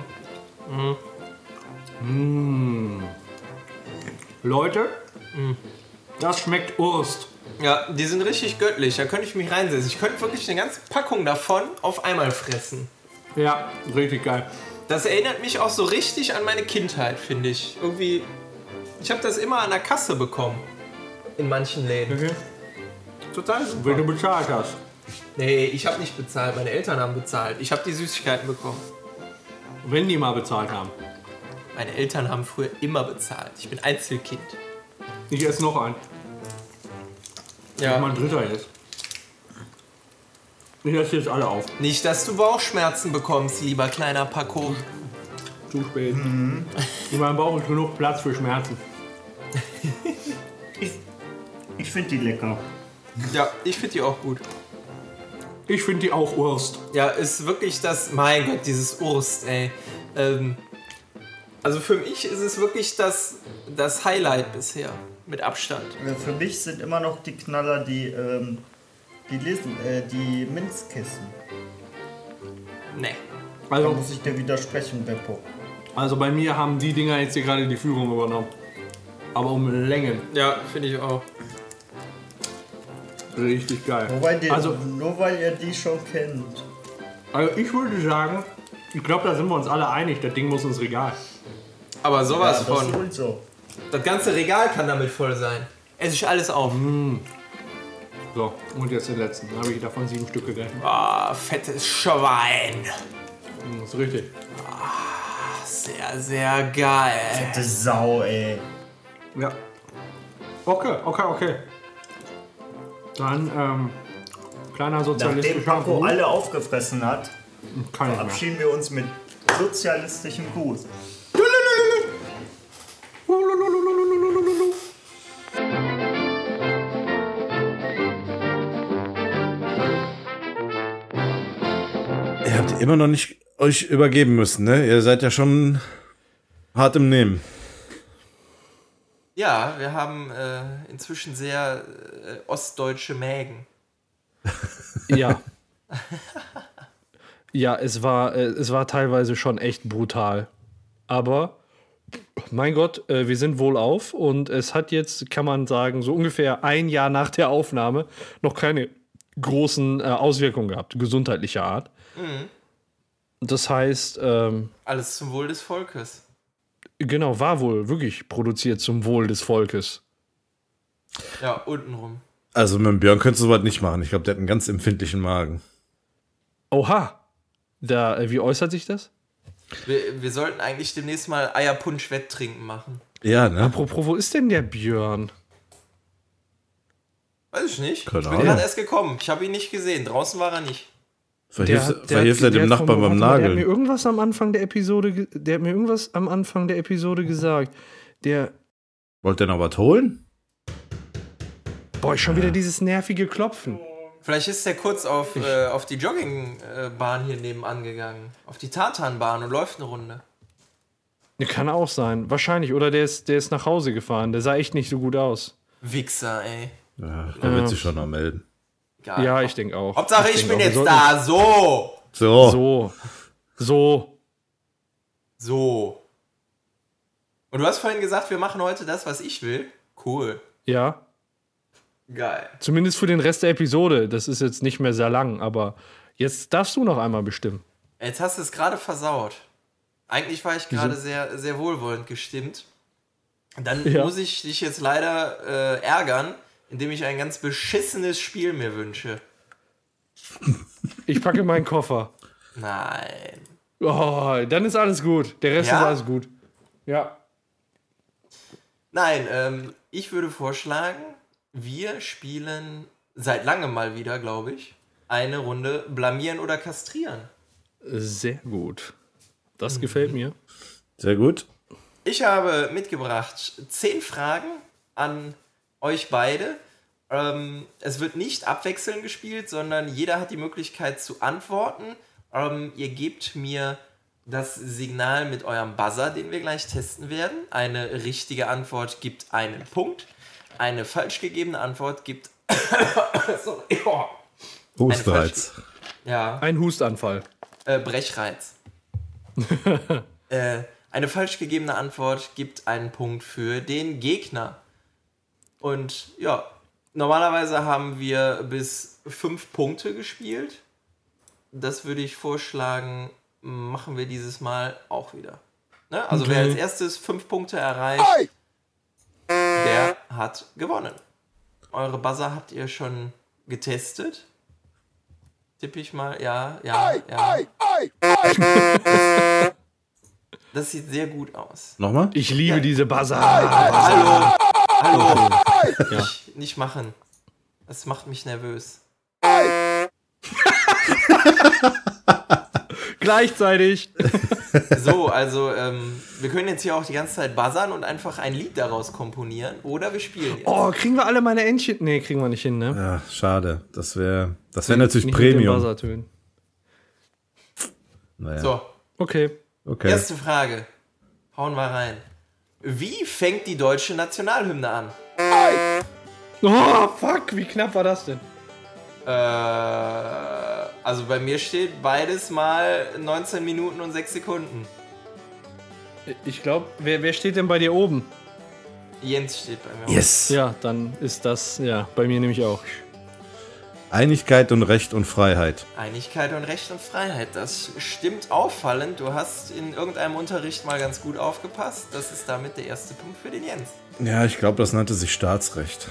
Mm. Leute, das schmeckt Urst. Ja, die sind richtig göttlich. Da könnte ich mich reinsetzen. Ich könnte wirklich eine ganze Packung davon auf einmal fressen. Ja, richtig geil. Das erinnert mich auch so richtig an meine Kindheit, finde ich. Irgendwie. Ich habe das immer an der Kasse bekommen. In manchen Läden. Okay. Total Wenn super. du bezahlt hast. Nee, ich habe nicht bezahlt. Meine Eltern haben bezahlt. Ich habe die Süßigkeiten bekommen. Wenn die mal bezahlt haben. Meine Eltern haben früher immer bezahlt. Ich bin Einzelkind. Ich esse noch einen. Ja. Mein dritter jetzt. Ich esse jetzt alle auf. Nicht, dass du Bauchschmerzen bekommst, lieber kleiner Paco. Zu spät. In meinem Bauch ist genug Platz für Schmerzen. Ich, ich finde die lecker. Ja, ich finde die auch gut. Ich finde die auch Urst. Ja, ist wirklich das. Mein Gott, dieses Urst, ey. Ähm, also für mich ist es wirklich das, das Highlight bisher. Mit Abstand. Äh, Für mich sind immer noch die Knaller die, ähm, die, Lesen, äh, die Minzkissen. Nee. Da Also, muss ich dir widersprechen, Beppo. also bei mir haben die Dinger jetzt hier gerade die Führung übernommen. Aber um Längen. Ja, finde ich auch. Richtig geil. Die, Also- nur weil ihr die schon kennt. Also ich würde sagen, ich glaube, da sind wir uns alle einig. Das Ding muss ins Regal. Aber sowas ja, das von. sowieso. Das ganze Regal kann damit voll sein. Esse ich alles auf. So, und jetzt den letzten. Da habe ich davon sieben Stück gegessen. Ah, fettes Schwein. Das ist richtig. Sehr, sehr geil. Das Sau, ey. Ja. Okay, okay, okay. Dann, ähm, kleiner Nachdem sozialistischer Paco Gruß. alle aufgefressen hat, Kann verabschieden wir uns mit sozialistischem Gruß. Ihr habt immer noch nicht euch übergeben müssen, ne? Ihr seid ja schon hart im Nehmen. Ja, wir haben äh, inzwischen sehr äh, ostdeutsche Mägen. Ja. ja, es war, äh, es war teilweise schon echt brutal. Aber, mein Gott, äh, wir sind wohl auf und es hat jetzt, kann man sagen, so ungefähr ein Jahr nach der Aufnahme noch keine großen äh, Auswirkungen gehabt, gesundheitlicher Art. Das heißt, ähm, Alles zum Wohl des Volkes. Genau, war wohl wirklich produziert zum Wohl des Volkes. Ja, untenrum. Also mit dem Björn könntest du sowas nicht machen. Ich glaube, der hat einen ganz empfindlichen Magen. Oha! Da, äh, wie äußert sich das? Wir, wir sollten eigentlich demnächst mal Eierpunsch-Wetttrinken machen. Ja, ne? Apropos, wo ist denn der Björn? Weiß ich nicht. Keine ich bin Ahnung. gerade erst gekommen. Ich habe ihn nicht gesehen. Draußen war er nicht. Hat- verhilft hat- er dem Nachbarn beim mal, Der hat mir irgendwas am Anfang der Episode, der hat mir irgendwas am Anfang der Episode gesagt. Der, Wollt ihr noch was holen? boah, schon wieder dieses nervige Klopfen. Vielleicht ist er kurz auf, äh, auf die Joggingbahn hier nebenan gegangen. Auf die Tartanbahn und läuft eine Runde. Ne, Kann auch sein, wahrscheinlich. Oder der ist, der ist nach Hause gefahren. Der sah echt nicht so gut aus. Wichser, ey. Ja, da wird sich schon noch melden. Egal. Ja, ich denke auch. Hauptsache, ich, denk bin auch, jetzt sollten- da. So. So. So. So. So. Und du hast vorhin gesagt, wir machen heute das, was ich will. Cool. Ja. Geil. Zumindest für den Rest der Episode. Das ist jetzt nicht mehr sehr lang, aber jetzt darfst du noch einmal bestimmen. Jetzt hast du es gerade versaut. Eigentlich war ich gerade sehr, sehr wohlwollend gestimmt. Dann Ja. muss ich dich jetzt leider äh, ärgern, indem ich ein ganz beschissenes Spiel mir wünsche. Ich packe meinen Koffer. Nein. Oh, dann ist alles gut. Der Rest Ja? ist alles gut. Ja. Nein, ähm, ich würde vorschlagen, wir spielen seit langem mal wieder, glaube ich, eine Runde blamieren oder kastrieren. Sehr gut. Das Mhm. gefällt mir. Sehr gut. Ich habe mitgebracht zehn Fragen an euch beide. Ähm, es wird nicht abwechselnd gespielt, sondern jeder hat die Möglichkeit zu antworten. Ähm, ihr gebt mir das Signal mit eurem Buzzer, den wir gleich testen werden. Eine richtige Antwort gibt einen Punkt. Eine falsch gegebene Antwort gibt. Sorry. Oh. Hustreiz. Ja. Ein Hustanfall. Äh, Brechreiz. äh, eine falsch gegebene Antwort gibt einen Punkt für den Gegner. Und ja, normalerweise haben wir bis fünf Punkte gespielt. Das würde ich vorschlagen, machen wir dieses Mal auch wieder. Ne? Also wer Okay. als erstes fünf Punkte erreicht, der hat gewonnen. Eure Buzzer habt ihr schon getestet? Tippe ich mal, ja, ja, ja. Das sieht sehr gut aus. Nochmal? Ich liebe diese Buzzer. Hallo, hallo. Nicht, nicht machen. Das macht mich nervös. Gleichzeitig. So, also ähm, wir können jetzt hier auch die ganze Zeit buzzern und einfach ein Lied daraus komponieren. Oder wir spielen jetzt. Oh, kriegen wir alle meine Entchen? Nee, kriegen wir nicht hin, ne? Ja, schade. Das wäre das wär natürlich Nicht mit den Premium. Naja. So, Okay. Okay. erste Frage. Hauen wir rein. Wie fängt die deutsche Nationalhymne an? Oh, fuck, wie knapp war das denn? Äh, also bei mir steht beides mal 19 Minuten und 6 Sekunden. Ich glaube, wer, wer steht denn bei dir oben? Jens steht bei mir. Yes. Ja, dann ist das, ja, bei mir nämlich auch. Einigkeit und Recht und Freiheit. Einigkeit und Recht und Freiheit, das stimmt auffallend. Du hast in irgendeinem Unterricht mal ganz gut aufgepasst. Das ist damit der erste Punkt für den Jens. Ja, ich glaube, das nannte sich Staatsrecht.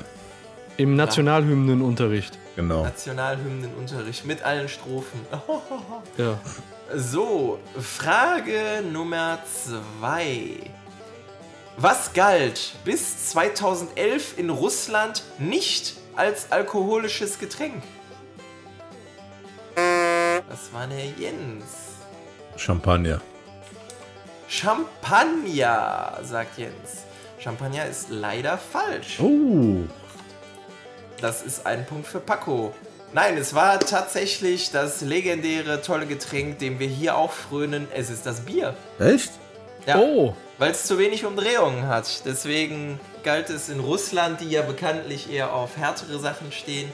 Im Nationalhymnenunterricht. Genau. Nationalhymnenunterricht mit allen Strophen. Ja. So, Frage Nummer zwei. Was galt bis 2011 in Russland nicht als alkoholisches Getränk? Das war der Jens. Champagner. Champagner, sagt Jens. Champagner ist leider falsch. Oh. Das ist ein Punkt für Paco. Nein, es war tatsächlich das legendäre, tolle Getränk, dem wir hier auch frönen. Es ist das Bier. Echt? Ja, Oh, weil es zu wenig Umdrehungen hat. Deswegen galt es in Russland, die ja bekanntlich eher auf härtere Sachen stehen,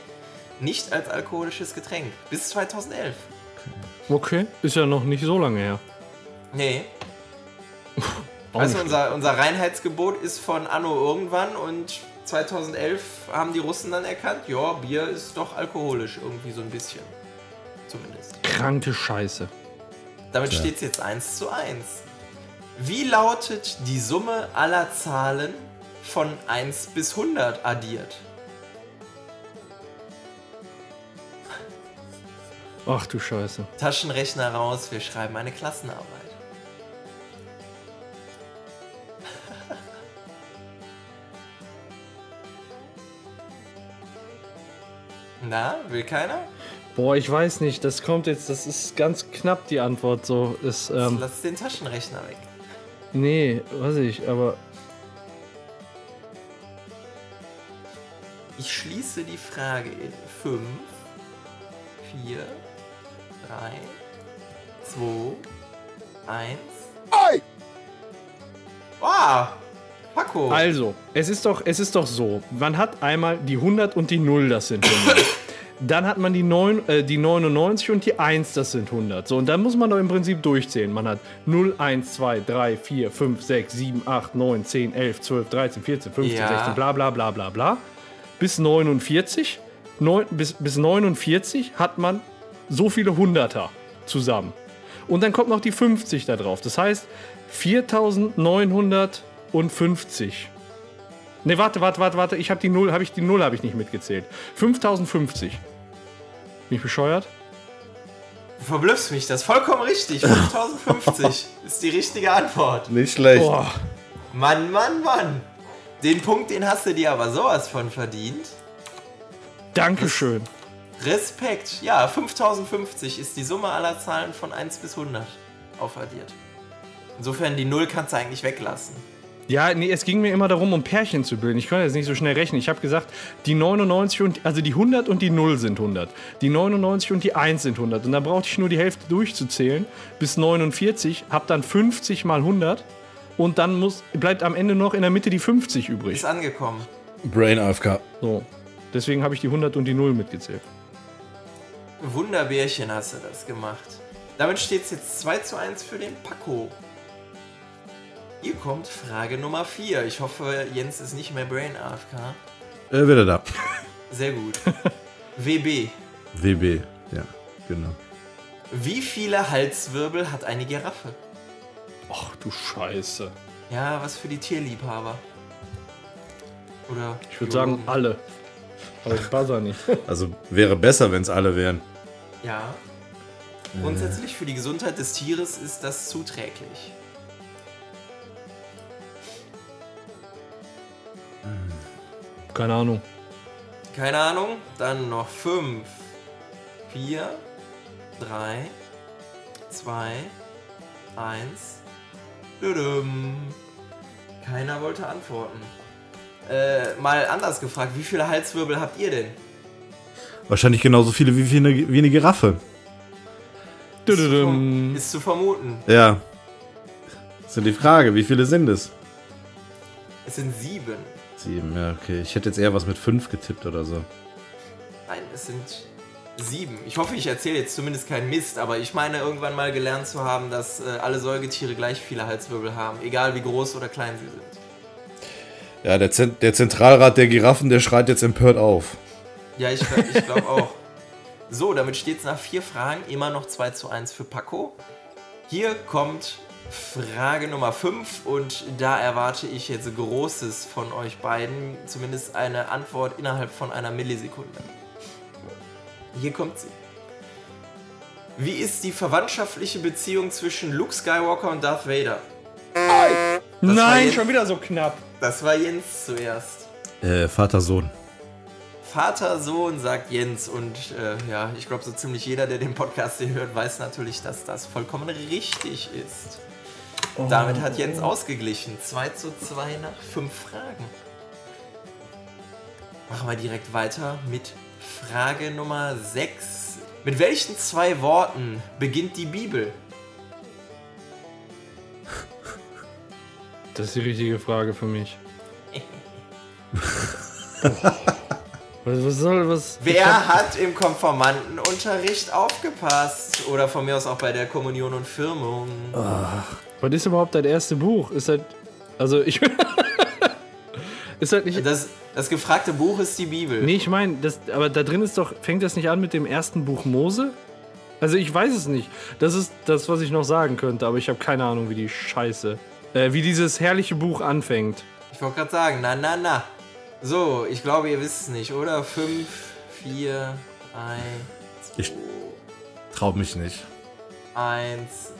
nicht als alkoholisches Getränk. Bis 2011. okay. Ist ja noch nicht so lange her. Nee. Also unser, unser Reinheitsgebot ist von Anno irgendwann und 2011 haben die Russen dann erkannt, ja, Bier ist doch alkoholisch, irgendwie so ein bisschen. Zumindest. kranke Scheiße. Damit steht es jetzt 1 zu 1. Wie lautet die Summe aller Zahlen von 1 bis 100 addiert? Ach du Scheiße. Taschenrechner raus, wir schreiben eine Klassenarbeit. Na, will keiner? Boah, ich weiß nicht, das kommt jetzt, das ist ganz knapp die Antwort so. Ist, ähm, Lass den Taschenrechner weg. Nee, weiß ich, aber Ich schließe die Frage in 5, 4, 3, 2, 1. Wow! Paco! Also, es ist doch, es ist doch so, man hat einmal die 100 und die 0, das sind 100. dann hat man die, 9, äh, die 99 und die 1, das sind 100. So, und dann muss man doch im Prinzip durchzählen. Man hat 0, 1, 2, 3, 4, 5, 6, 7, 8, 9, 10, 11, 12, 13, 14, 15, Ja. 16, bla bla bla bla bla. bis 49. Neun, bis, bis 49 hat man so viele Hunderter zusammen. Und dann kommt noch die 50 da drauf. Das heißt 4950. Ne, warte, warte, warte, warte. Ich habe die Null, habe ich die Null habe ich nicht mitgezählt. 5050. Bin ich bescheuert? Du verblüffst mich, das ist vollkommen richtig. 5050 ist die richtige Antwort. Nicht schlecht. Boah. Mann, Mann, Mann. Den Punkt, den hast du dir aber sowas von verdient. Dankeschön. Respekt. Ja, 5050 ist die Summe aller Zahlen von 1 bis 100 aufaddiert. Insofern, die 0 kannst du eigentlich weglassen. Ja, nee, es ging mir immer darum, um Pärchen zu bilden. Ich konnte jetzt nicht so schnell rechnen. Ich habe gesagt, die 99 und, also die 100 und die 0 sind 100. Die 99 und die 1 sind 100. Und dann brauchte ich nur die Hälfte durchzuzählen bis 49, habe dann 50 mal 100 und dann muss, bleibt am Ende noch in der Mitte die 50 übrig. Ist angekommen. Brain AFK. So. Deswegen habe ich die 100 und die 0 mitgezählt. Wunderbärchen hast du das gemacht. Damit steht es jetzt 2 zu 1 für den Paco. Hier kommt Frage Nummer 4. Ich hoffe, Jens ist nicht mehr Brain AFK. Äh, wieder da. Sehr gut. WB. WB. Ja, genau. Wie viele Halswirbel hat eine Giraffe? Ach du Scheiße. Ja, was für die Tierliebhaber. Oder Ich würde sagen, alle. Aber ich buzzer nicht. Also wäre besser, wenn es alle wären. Ja. Grundsätzlich für die Gesundheit des Tieres ist das zuträglich. Keine Ahnung. Keine Ahnung. Dann noch 5, 4, 3, 2, 1. Düdüm. Keiner wollte antworten. Äh, mal anders gefragt, wie viele Halswirbel habt ihr denn? Wahrscheinlich genauso viele wie, wie, eine, wie eine Giraffe. Ist zu, ist zu vermuten. Ja. Ist ja die Frage, wie viele sind es? Es sind sieben. Sieben, ja, okay. Ich hätte jetzt eher was mit fünf getippt oder so. Nein, es sind sieben. Ich hoffe, ich erzähle jetzt zumindest keinen Mist, aber ich meine irgendwann mal gelernt zu haben, dass äh, alle Säugetiere gleich viele Halswirbel haben, egal wie groß oder klein sie sind. Ja, der, Zent der Zentralrat der Giraffen, der schreit jetzt empört auf. Ja, ich, ich glaube auch. So, damit steht es nach vier Fragen immer noch 2 zu 1 für Paco. Hier kommt Frage Nummer 5 und da erwarte ich jetzt Großes von euch beiden. Zumindest eine Antwort innerhalb von einer Millisekunde. Hier kommt sie. Wie ist die verwandtschaftliche Beziehung zwischen Luke Skywalker und Darth Vader? war Nein, schon wieder so knapp. Das war Jens zuerst. Äh, Vater, Sohn. Vater, Sohn, sagt Jens. Und äh, ja, ich glaube, so ziemlich jeder, der den Podcast hier hört, weiß natürlich, dass das vollkommen richtig ist. Damit hat Jens ausgeglichen. 2 zu 2 nach 5 Fragen. Machen wir direkt weiter mit Frage Nummer 6. Mit welchen zwei Worten beginnt die Bibel? Das ist die richtige Frage für mich. was, was soll was? Wer hat im Konformantenunterricht aufgepasst? Oder von mir aus auch bei der Kommunion und Firmung? Was ist überhaupt das erste Buch? Ist das. Also ich. ist halt nicht. Das, das gefragte Buch ist die Bibel. Nee, ich meine, das, aber da drin ist doch, fängt das nicht an mit dem ersten Buch Mose? Also ich weiß es nicht. Das ist das, was ich noch sagen könnte, aber ich habe keine Ahnung, wie die Scheiße, äh, wie dieses herrliche Buch anfängt. Ich wollte gerade sagen, na, na, na. So, ich glaube, ihr wisst es nicht, oder? 5, 4, 3, Ich trau mich nicht. 1,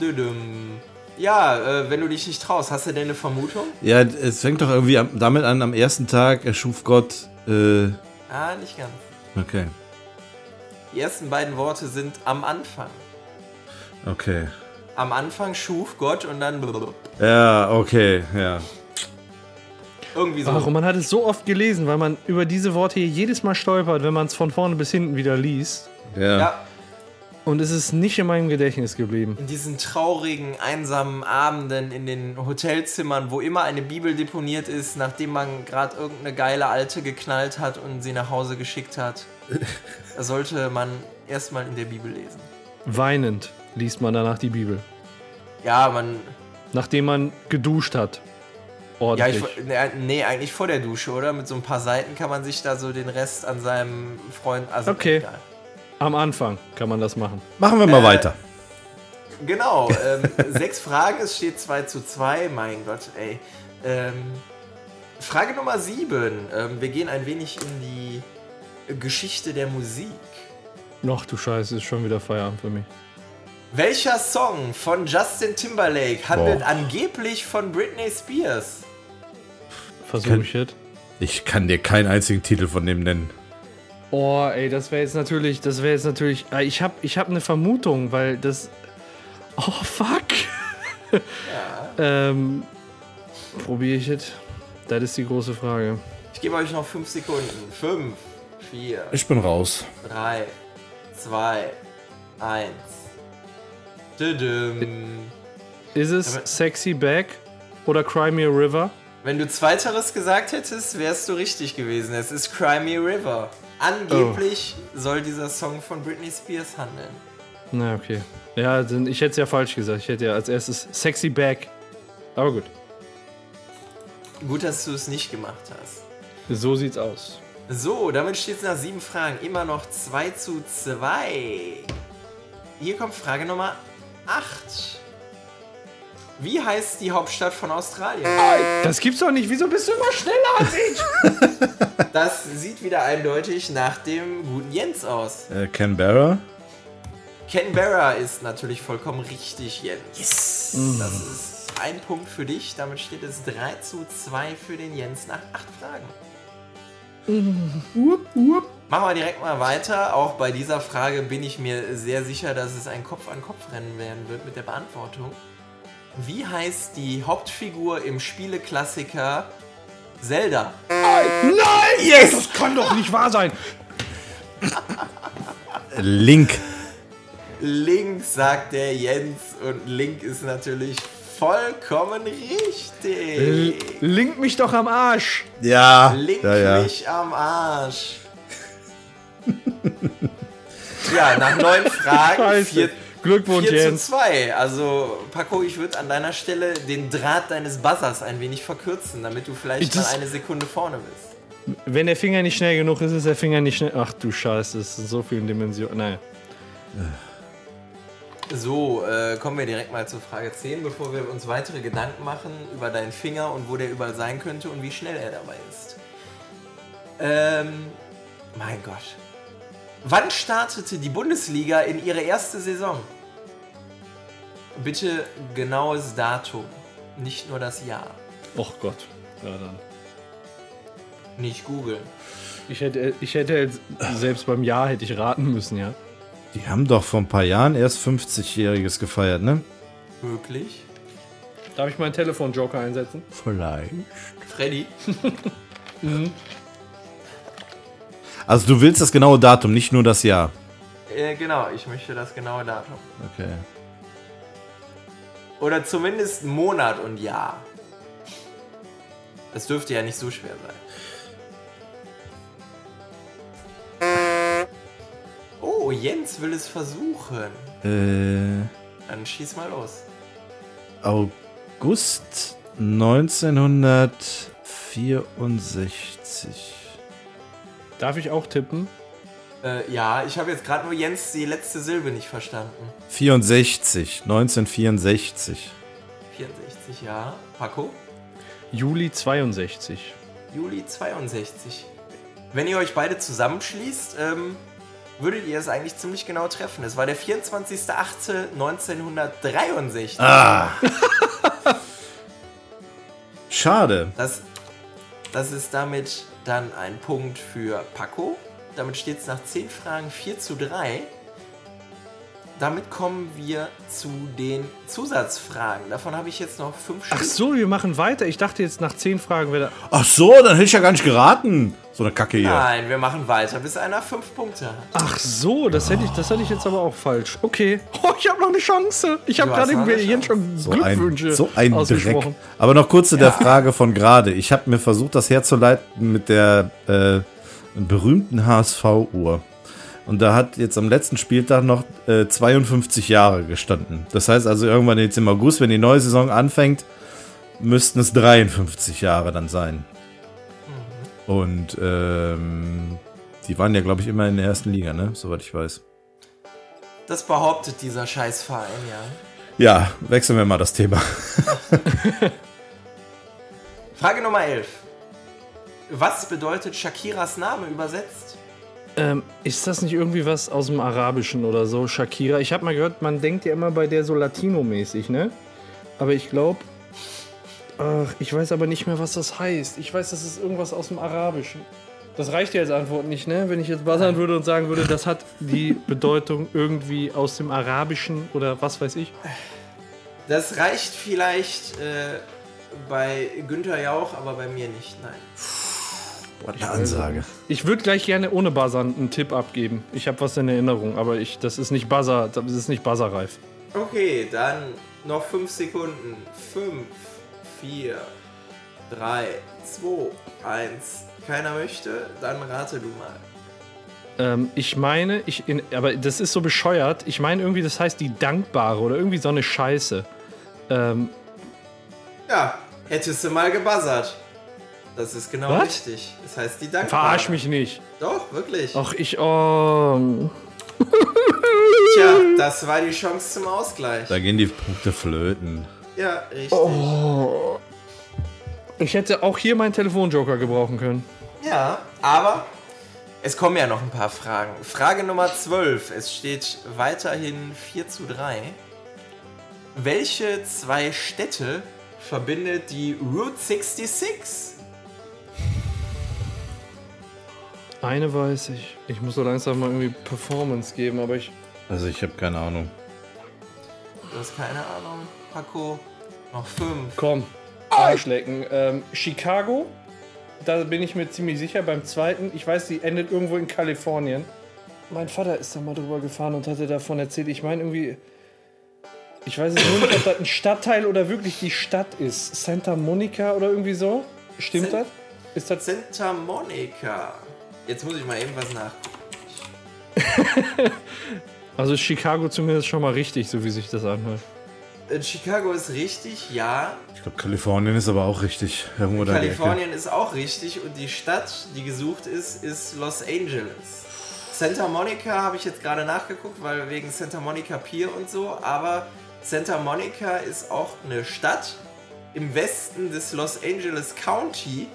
düdüm. Ja, äh, wenn du dich nicht traust, hast du denn eine Vermutung? Ja, es fängt doch irgendwie am, damit an, am ersten Tag erschuf Gott. Äh, Ah, nicht ganz. okay. Die ersten beiden Worte sind am Anfang. Okay. Am Anfang schuf Gott und dann. Ja, okay, ja. irgendwie so. Ach, und man hat es so oft gelesen, weil man über diese Worte hier jedes Mal stolpert, wenn man es von vorne bis hinten wieder liest. Ja. Ja, Und es ist nicht in meinem Gedächtnis geblieben. in diesen traurigen, einsamen Abenden in den Hotelzimmern, wo immer eine Bibel deponiert ist, nachdem man gerade irgendeine geile Alte geknallt hat und sie nach Hause geschickt hat. da sollte man erstmal in der Bibel lesen. Weinend liest man danach die Bibel. Ja, man. Nachdem man geduscht hat. Ja, ich, ordentlich. ne, nee, eigentlich vor der Dusche, oder? Mit so ein paar Seiten kann man sich da so den Rest an seinem Freund. Also Okay. egal. Am Anfang kann man das machen. Machen wir mal Äh, weiter. Genau, ähm, sechs Fragen, es steht 2 zu 2, mein Gott, ey. Ähm, Frage Nummer 7. Ähm, wir gehen ein wenig in die Geschichte der Musik. Ach du Scheiße, ist schon wieder Feierabend für mich. Welcher Song von Justin Timberlake handelt Boah. angeblich von Britney Spears? Versuche ich jetzt. Ich kann dir keinen einzigen Titel von dem nennen. Oh, ey, das wäre jetzt natürlich, das wäre jetzt natürlich. Ich habe ich hab eine Vermutung, weil das. Oh, fuck. ähm. Probiere ich jetzt? Das ist die große Frage. Ich gebe euch noch 5 Sekunden. 5, 4, Ich bin raus. 3, 2, 1. Düdüm. Ist es Aber- Sexy Back oder Cry Me a River? Wenn du Zweiteres gesagt hättest, wärst du richtig gewesen. Es ist Cry Me River. Angeblich soll dieser Song von Britney Spears handeln. Na, okay. Ja, dann, ich hätte es ja falsch gesagt. Ich hätte ja als erstes Sexy Back. Aber gut. Gut, dass du es nicht gemacht hast. So sieht's aus. So, damit steht es nach sieben Fragen immer noch 2 zu 2. Hier kommt Frage Nummer 8. Wie heißt die Hauptstadt von Australien? Das gibt's doch nicht. Wieso bist du immer schneller als ich? Das sieht wieder eindeutig nach dem guten Jens aus. Äh, Canberra? Canberra ist natürlich vollkommen richtig, Jens. Yes! Das ist ein Punkt für dich. Damit steht es 3 zu 2 für den Jens nach acht Fragen. Machen wir direkt mal weiter. Auch bei dieser Frage bin ich mir sehr sicher, dass es ein Kopf-an-Kopf-Rennen werden wird mit der Beantwortung. Wie heißt die Hauptfigur im Spieleklassiker Zelda? Yes! Das kann doch nicht wahr sein. Link. Link, sagt der Jens. Und Link ist natürlich vollkommen richtig. L link mich doch am Arsch. Ja. Link ja, ja. mich am Arsch. ja, nach neun Fragen. Vier, Glückwunsch, 4 zu Jens. 2. Also, Paco, ich würde an deiner Stelle den Draht deines Buzzers ein wenig verkürzen, damit du vielleicht Das- mal eine Sekunde vorne bist. Wenn der Finger nicht schnell genug ist, ist der Finger nicht schnell. Ach du Scheiße, es sind so viele Dimensionen. Naja. So, äh, kommen wir direkt mal zur Frage 10, bevor wir uns weitere Gedanken machen über deinen Finger und wo der überall sein könnte und wie schnell er dabei ist. Ähm, mein Gott. Wann startete die Bundesliga in ihre erste Saison? Bitte genaues Datum, nicht nur das Jahr. Och Gott. Ja, dann. Nicht googeln. Ich hätte, ich hätte jetzt, selbst beim Jahr hätte ich raten müssen, ja. Die haben doch vor ein paar Jahren erst 50-Jähriges gefeiert, ne? Möglich. Darf ich meinen Telefon-Joker einsetzen? Vielleicht. Freddy? Also du willst das genaue Datum, nicht nur das Jahr. Äh, genau, ich möchte das genaue Datum. Okay. Oder zumindest Monat und Jahr. Das dürfte ja nicht so schwer sein. Oh, Jens will es versuchen. Äh, Dann schieß mal los. August 1964. Darf ich auch tippen? Äh, ja, ich habe jetzt gerade nur Jens die letzte Silbe nicht verstanden. 64. 1964. 64, ja. Paco? Juli 62. Juli 62. Wenn ihr euch beide zusammenschließt, ähm, würdet ihr es eigentlich ziemlich genau treffen. Es war der 24.08.1963. Ah. Schade. Das, das ist damit dann ein Punkt für Paco. Damit steht es nach 10 Fragen 4 zu 3. Damit kommen wir zu den Zusatzfragen. Davon habe ich jetzt noch 5 Ach Stück. so, wir machen weiter. Ich dachte jetzt nach zehn Fragen wäre Ach so, dann hätte ich ja gar nicht geraten. So eine Kacke hier. Nein, wir machen weiter, bis einer 5 Punkte hat. Ach so, das hätte ich, das hatte ich jetzt aber auch falsch. Okay. Oh, ich habe noch eine Chance. Ich habe gerade irgendwie Jens schon So Glückwünsche ein, so ein Dreck. ausgesprochen. Aber noch kurz zu der Frage von gerade. Ich habe mir versucht, das herzuleiten mit der äh, berühmten HSV-Uhr. Und da hat jetzt am letzten Spieltag noch äh, 52 Jahre gestanden. Das heißt also irgendwann jetzt im August, wenn die neue Saison anfängt, müssten es 53 Jahre dann sein. Und ähm, die waren ja, glaube ich, immer in der ersten Liga, ne? Soweit ich weiß. Das behauptet dieser Scheißverein, ja. Ja, wechseln wir mal das Thema. Frage Nummer 11. Was bedeutet Shakiras Name übersetzt? Ähm, ist das nicht irgendwie was aus dem Arabischen oder so, Shakira? Ich habe mal gehört, man denkt ja immer bei der so Latino-mäßig, ne? Aber ich glaube, ach, ich weiß aber nicht mehr, was das heißt. Ich weiß, das ist irgendwas aus dem Arabischen. Das reicht ja als Antwort nicht, ne? Wenn ich jetzt buzzern würde und sagen würde, das hat die Bedeutung irgendwie aus dem Arabischen oder was weiß ich. Das reicht vielleicht äh, bei Günther Jauch, aber bei mir nicht, nein. Boah, eine Ansage. Ich würde gleich gerne ohne Buzzern einen Tipp abgeben. Ich habe was in Erinnerung, aber ich, das ist nicht Buzzer, das ist nicht buzzerreif. Okay, dann noch 5 Sekunden. 5, 4, 3, 2, 1. Keiner möchte, dann rate du mal. Ähm, ich meine, ich in, aber das ist so bescheuert. Ich meine irgendwie, das heißt die Dankbare oder irgendwie so eine Scheiße. Ähm, Ja, hättest du mal gebuzzert. Das ist genau Was? richtig. Das heißt die Dankbare. verarsch mich nicht. Doch, wirklich. Ach, ich, oh. Tja, das war die Chance zum Ausgleich. Da gehen die Punkte flöten. Ja, richtig. Oh. Ich hätte auch hier meinen Telefonjoker gebrauchen können. Ja, aber es kommen ja noch ein paar Fragen. Frage Nummer 12. Es steht weiterhin 4 zu 3. Welche zwei Städte verbindet die Route 66? Eine weiß ich. Ich muss so langsam mal irgendwie Performance geben, aber ich. Also ich habe keine Ahnung. Du hast keine Ahnung. Paco, noch 5. Komm. Arschlecken. Ähm, Chicago. Da bin ich mir ziemlich sicher. Beim zweiten, ich weiß, die endet irgendwo in Kalifornien. Mein Vater ist da mal drüber gefahren und hatte davon erzählt. Ich meine irgendwie. Ich weiß nicht, ob das ein Stadtteil oder wirklich die Stadt ist. Santa Monica oder irgendwie so. Stimmt San- das? Ist das. Santa Monica. Jetzt muss ich mal eben was nachgucken. Also ist Chicago zumindest schon mal richtig, so wie sich das anhört. Äh, Chicago ist richtig, ja. Ich glaube, Kalifornien ist aber auch richtig. Irgendwo. Kalifornien ist auch richtig und die Stadt, die gesucht ist, ist Los Angeles. Santa Monica habe ich jetzt gerade nachgeguckt, weil wegen Santa Monica Pier und so, aber Santa Monica ist auch eine Stadt im Westen des Los Angeles County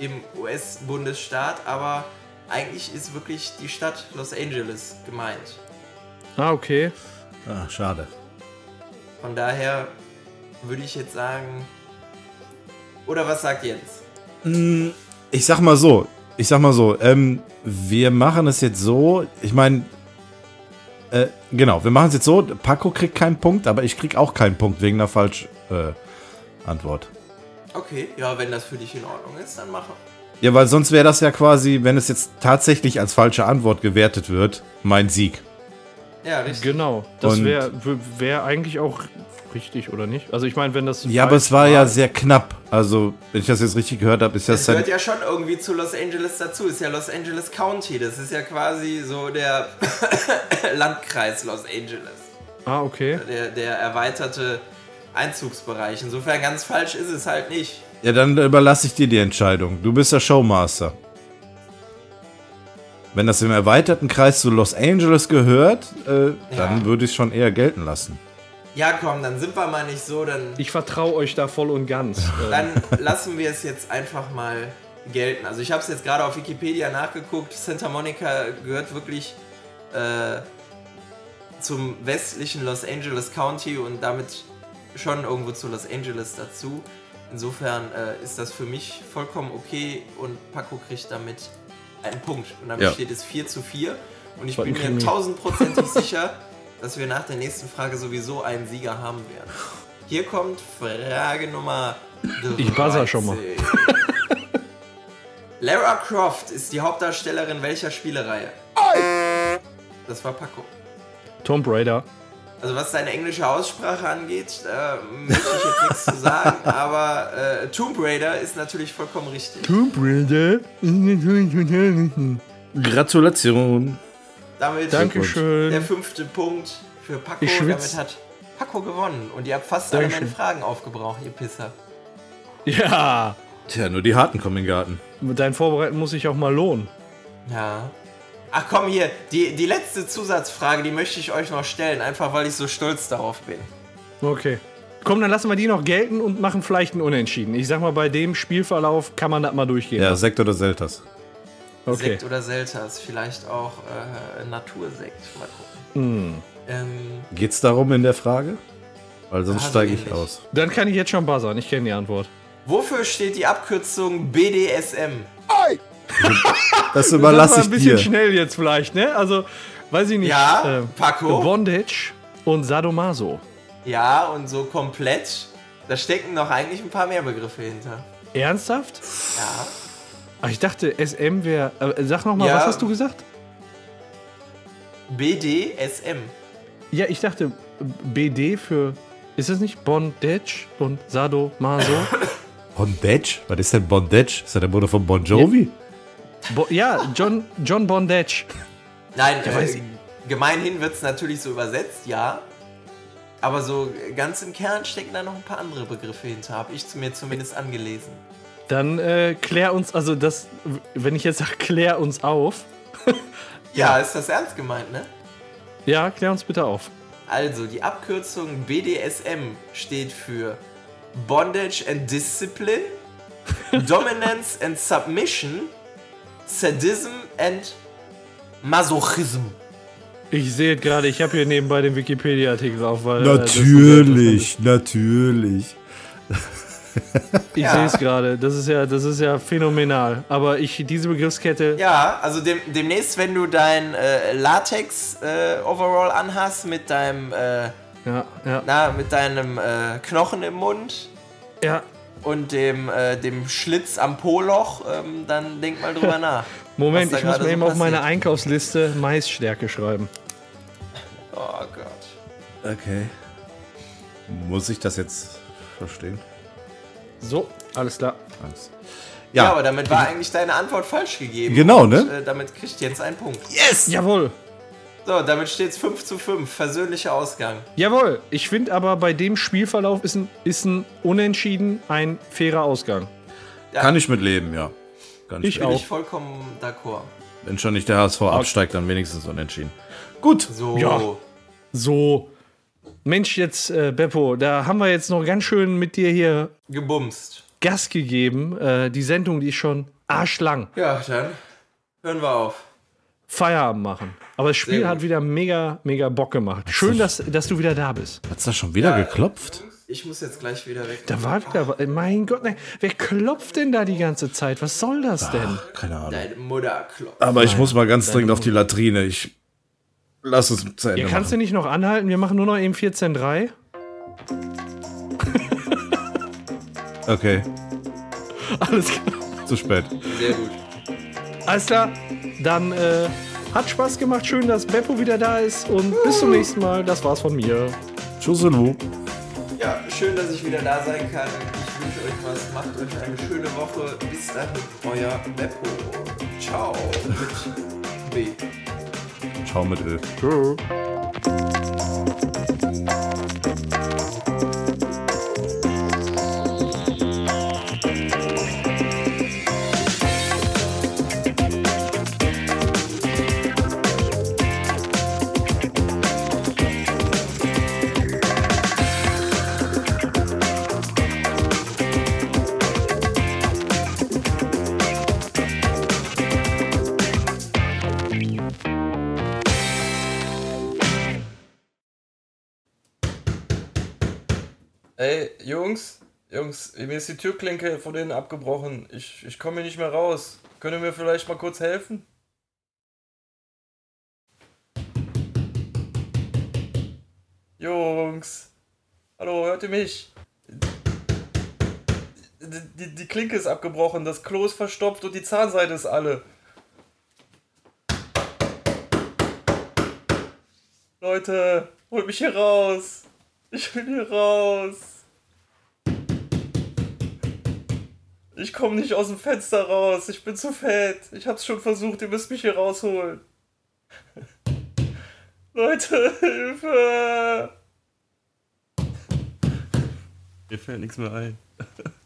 im US-Bundesstaat, aber eigentlich ist wirklich die Stadt Los Angeles gemeint. Ah, okay. Ah, schade. Von daher würde ich jetzt sagen. Oder was sagt Jens? Ich sag mal so, ich sag mal so, ähm, wir machen es jetzt so, ich meine, äh, genau, wir machen es jetzt so, Paco kriegt keinen Punkt, aber ich krieg auch keinen Punkt wegen einer falsch äh, Antwort. Okay, ja, wenn das für dich in Ordnung ist, dann mache. Ja, weil sonst wäre das ja quasi, wenn es jetzt tatsächlich als falsche Antwort gewertet wird, mein Sieg. Ja, richtig. Genau. Das wäre wär eigentlich auch richtig, oder nicht? Also ich meine, wenn das. Ja, aber es war ja war- sehr knapp. Also, wenn ich das jetzt richtig gehört habe, ist das Es dann. gehört ja schon irgendwie zu Los Angeles dazu. Ist ja Los Angeles County. Das ist ja quasi so der Landkreis Los Angeles. Ah, okay. Der, der erweiterte Einzugsbereich. Insofern ganz falsch ist es halt nicht. Ja, dann überlasse ich dir die Entscheidung. Du bist der Showmaster. Wenn das im erweiterten Kreis zu Los Angeles gehört, äh, dann Ja. würde ich es schon eher gelten lassen. Ja, komm, dann sind wir mal nicht so. Dann, Ich vertraue euch da voll und ganz. Dann lassen wir es jetzt einfach mal gelten. Also ich habe es jetzt gerade auf Wikipedia nachgeguckt. Santa Monica gehört wirklich äh, zum westlichen Los Angeles County und damit schon irgendwo zu Los Angeles dazu. Insofern äh, ist das für mich vollkommen okay und Paco kriegt damit einen Punkt. Und damit Ja. steht es 4 zu 4. Und ich War bin mir tausendprozentig sicher, dass wir nach der nächsten Frage sowieso einen Sieger haben werden. Hier kommt Frage Nummer 13. Ich buzzer schon mal. Lara Croft ist die Hauptdarstellerin welcher Spielereihe? Das war Paco. Tomb Raider. Also was deine englische Aussprache angeht, äh, möchte ich jetzt nichts zu sagen, aber äh, Tomb Raider ist natürlich vollkommen richtig. Tomb Raider? Gratulation. Damit der Dankeschön. fünfte Punkt für Paco. Ich Damit hat Paco gewonnen und ihr habt fast alle Dankeschön. meine Fragen aufgebraucht, ihr Pisser. Ja, Tja, nur die Harten kommen in den Garten. mit deinem Vorbereiten muss ich auch mal lohnen. Ja. Ach komm hier, die, die letzte Zusatzfrage, die möchte ich euch noch stellen, einfach weil ich so stolz darauf bin. Okay. Komm, dann lassen wir die noch gelten und machen vielleicht einen Unentschieden. Ich sag mal, bei dem Spielverlauf kann man das mal durchgehen. Ja, Sekt oder Selters. okay. Sekt oder Selters, vielleicht auch äh, Natursekt. Mal gucken. Ähm, Geht's darum in der Frage? Weil sonst Ah, so steige ich ähnlich. aus. Dann kann ich jetzt schon buzzern. Ich kenne die Antwort. wofür steht die Abkürzung BDSM? Das Das war überlasse ich ein bisschen dir. schnell jetzt vielleicht, ne? Also, weiß ich nicht. Ja, äh, Paco? Bondage und Sadomaso. Ja, und so komplett. Da stecken noch eigentlich ein paar mehr Begriffe hinter. Ernsthaft? Ja. Ach, ich dachte, SM wäre. Äh, sag noch mal, Ja. was hast du gesagt? BDSM. Ja, ich dachte, BD für. Ist es nicht Bondage und Sadomaso? Bondage? Was ist denn Bondage? Ist das der Bruder von Bon Jovi? Bo ja, John, John Bondage. Nein, äh, gemeinhin wird es natürlich so übersetzt, ja. Aber so ganz im Kern stecken da noch ein paar andere Begriffe hinter, habe ich zu mir zumindest angelesen. Dann äh, klär uns, also das, wenn ich jetzt sage, klär uns auf. Ja, ist das ernst gemeint, ne? Ja, klär uns bitte auf. Also, die Abkürzung BDSM steht für Bondage and Discipline, Dominance and Submission, Sadism and Masochism. Ich sehe es gerade, ich habe hier nebenbei den Wikipedia-Artikel auf, weil. äh, das so Natürlich, natürlich. Ich Ja. sehe es gerade. Das ist ja, das ist ja phänomenal. Aber ich diese Begriffskette. Ja, also dem, demnächst, wenn du dein äh, Latex-Overall anhast mit deinem, äh, Ja, ja, na, mit deinem äh, Knochen im Mund ja. Und dem, äh, dem Schlitz am Po-Loch, ähm, dann denk mal drüber nach. Moment, ich muss mal so eben auf meine. Einkaufsliste Maisstärke schreiben. Oh Gott. Okay. Muss ich das jetzt verstehen? So, alles klar. Angst. Ja, Ja, aber damit war eigentlich deine Antwort falsch gegeben. Genau, und, ne? Äh, damit kriegt Jens einen Punkt. yes! Jawohl. So, damit steht es 5 zu 5. Versöhnlicher Ausgang. Jawohl. Ich finde aber bei dem Spielverlauf ist ein, ist ein Unentschieden ein fairer Ausgang. Kann ich mit leben, ja. Kann Ich ich Bin auch. ich vollkommen d'accord. Wenn schon nicht der HSV absteigt, dann wenigstens unentschieden. Gut. So. Ja. So. Mensch, jetzt, äh, Beppo, da haben wir jetzt noch ganz schön mit dir hier Gebumst. Gas gegeben. Äh, die Sendung, die ist schon arschlang. Ja, dann hören wir auf. Feierabend machen. Aber das Spiel hat wieder mega, mega Bock gemacht. Schön, dass, dass du wieder da bist. Hat's da schon wieder geklopft? Ich muss jetzt gleich wieder weg. Da war wieder. Mein Gott, nein. Wer klopft denn da die ganze Zeit? Was soll das denn? Keine Ahnung. Deine Mutter klopft. Aber ich muss mal ganz dringend auf die Latrine. Ich lass es zu Ende Ihr kannst du nicht noch anhalten? Wir machen nur noch eben 14.3. Okay, Alles klar. zu spät. Sehr gut. Alles klar. Dann äh, hat Spaß gemacht. Schön, dass Beppo wieder da ist. Und bis zum nächsten Mal. Das war's von mir. Tschüsselu. Ja, schön, dass ich wieder da sein kann. Ich wünsche euch was. Macht euch eine schöne Woche. Bis dahin, euer Beppo. Ciao. Mit B. Ciao mit Öl. Ey, Jungs, Jungs, mir ist die Türklinke von denen abgebrochen. Ich, ich komme hier nicht mehr raus. Könnt ihr mir vielleicht mal kurz helfen? Jungs. Hallo, hört ihr mich? Die, die, die Klinke ist abgebrochen, das Klo ist verstopft und die Zahnseide ist alle. Leute, holt mich hier raus. Ich will hier raus. Ich komme nicht aus dem Fenster raus. Ich bin zu fett. Ich hab's schon versucht. Ihr müsst mich hier rausholen. Leute, Hilfe! Mir fällt nichts mehr ein.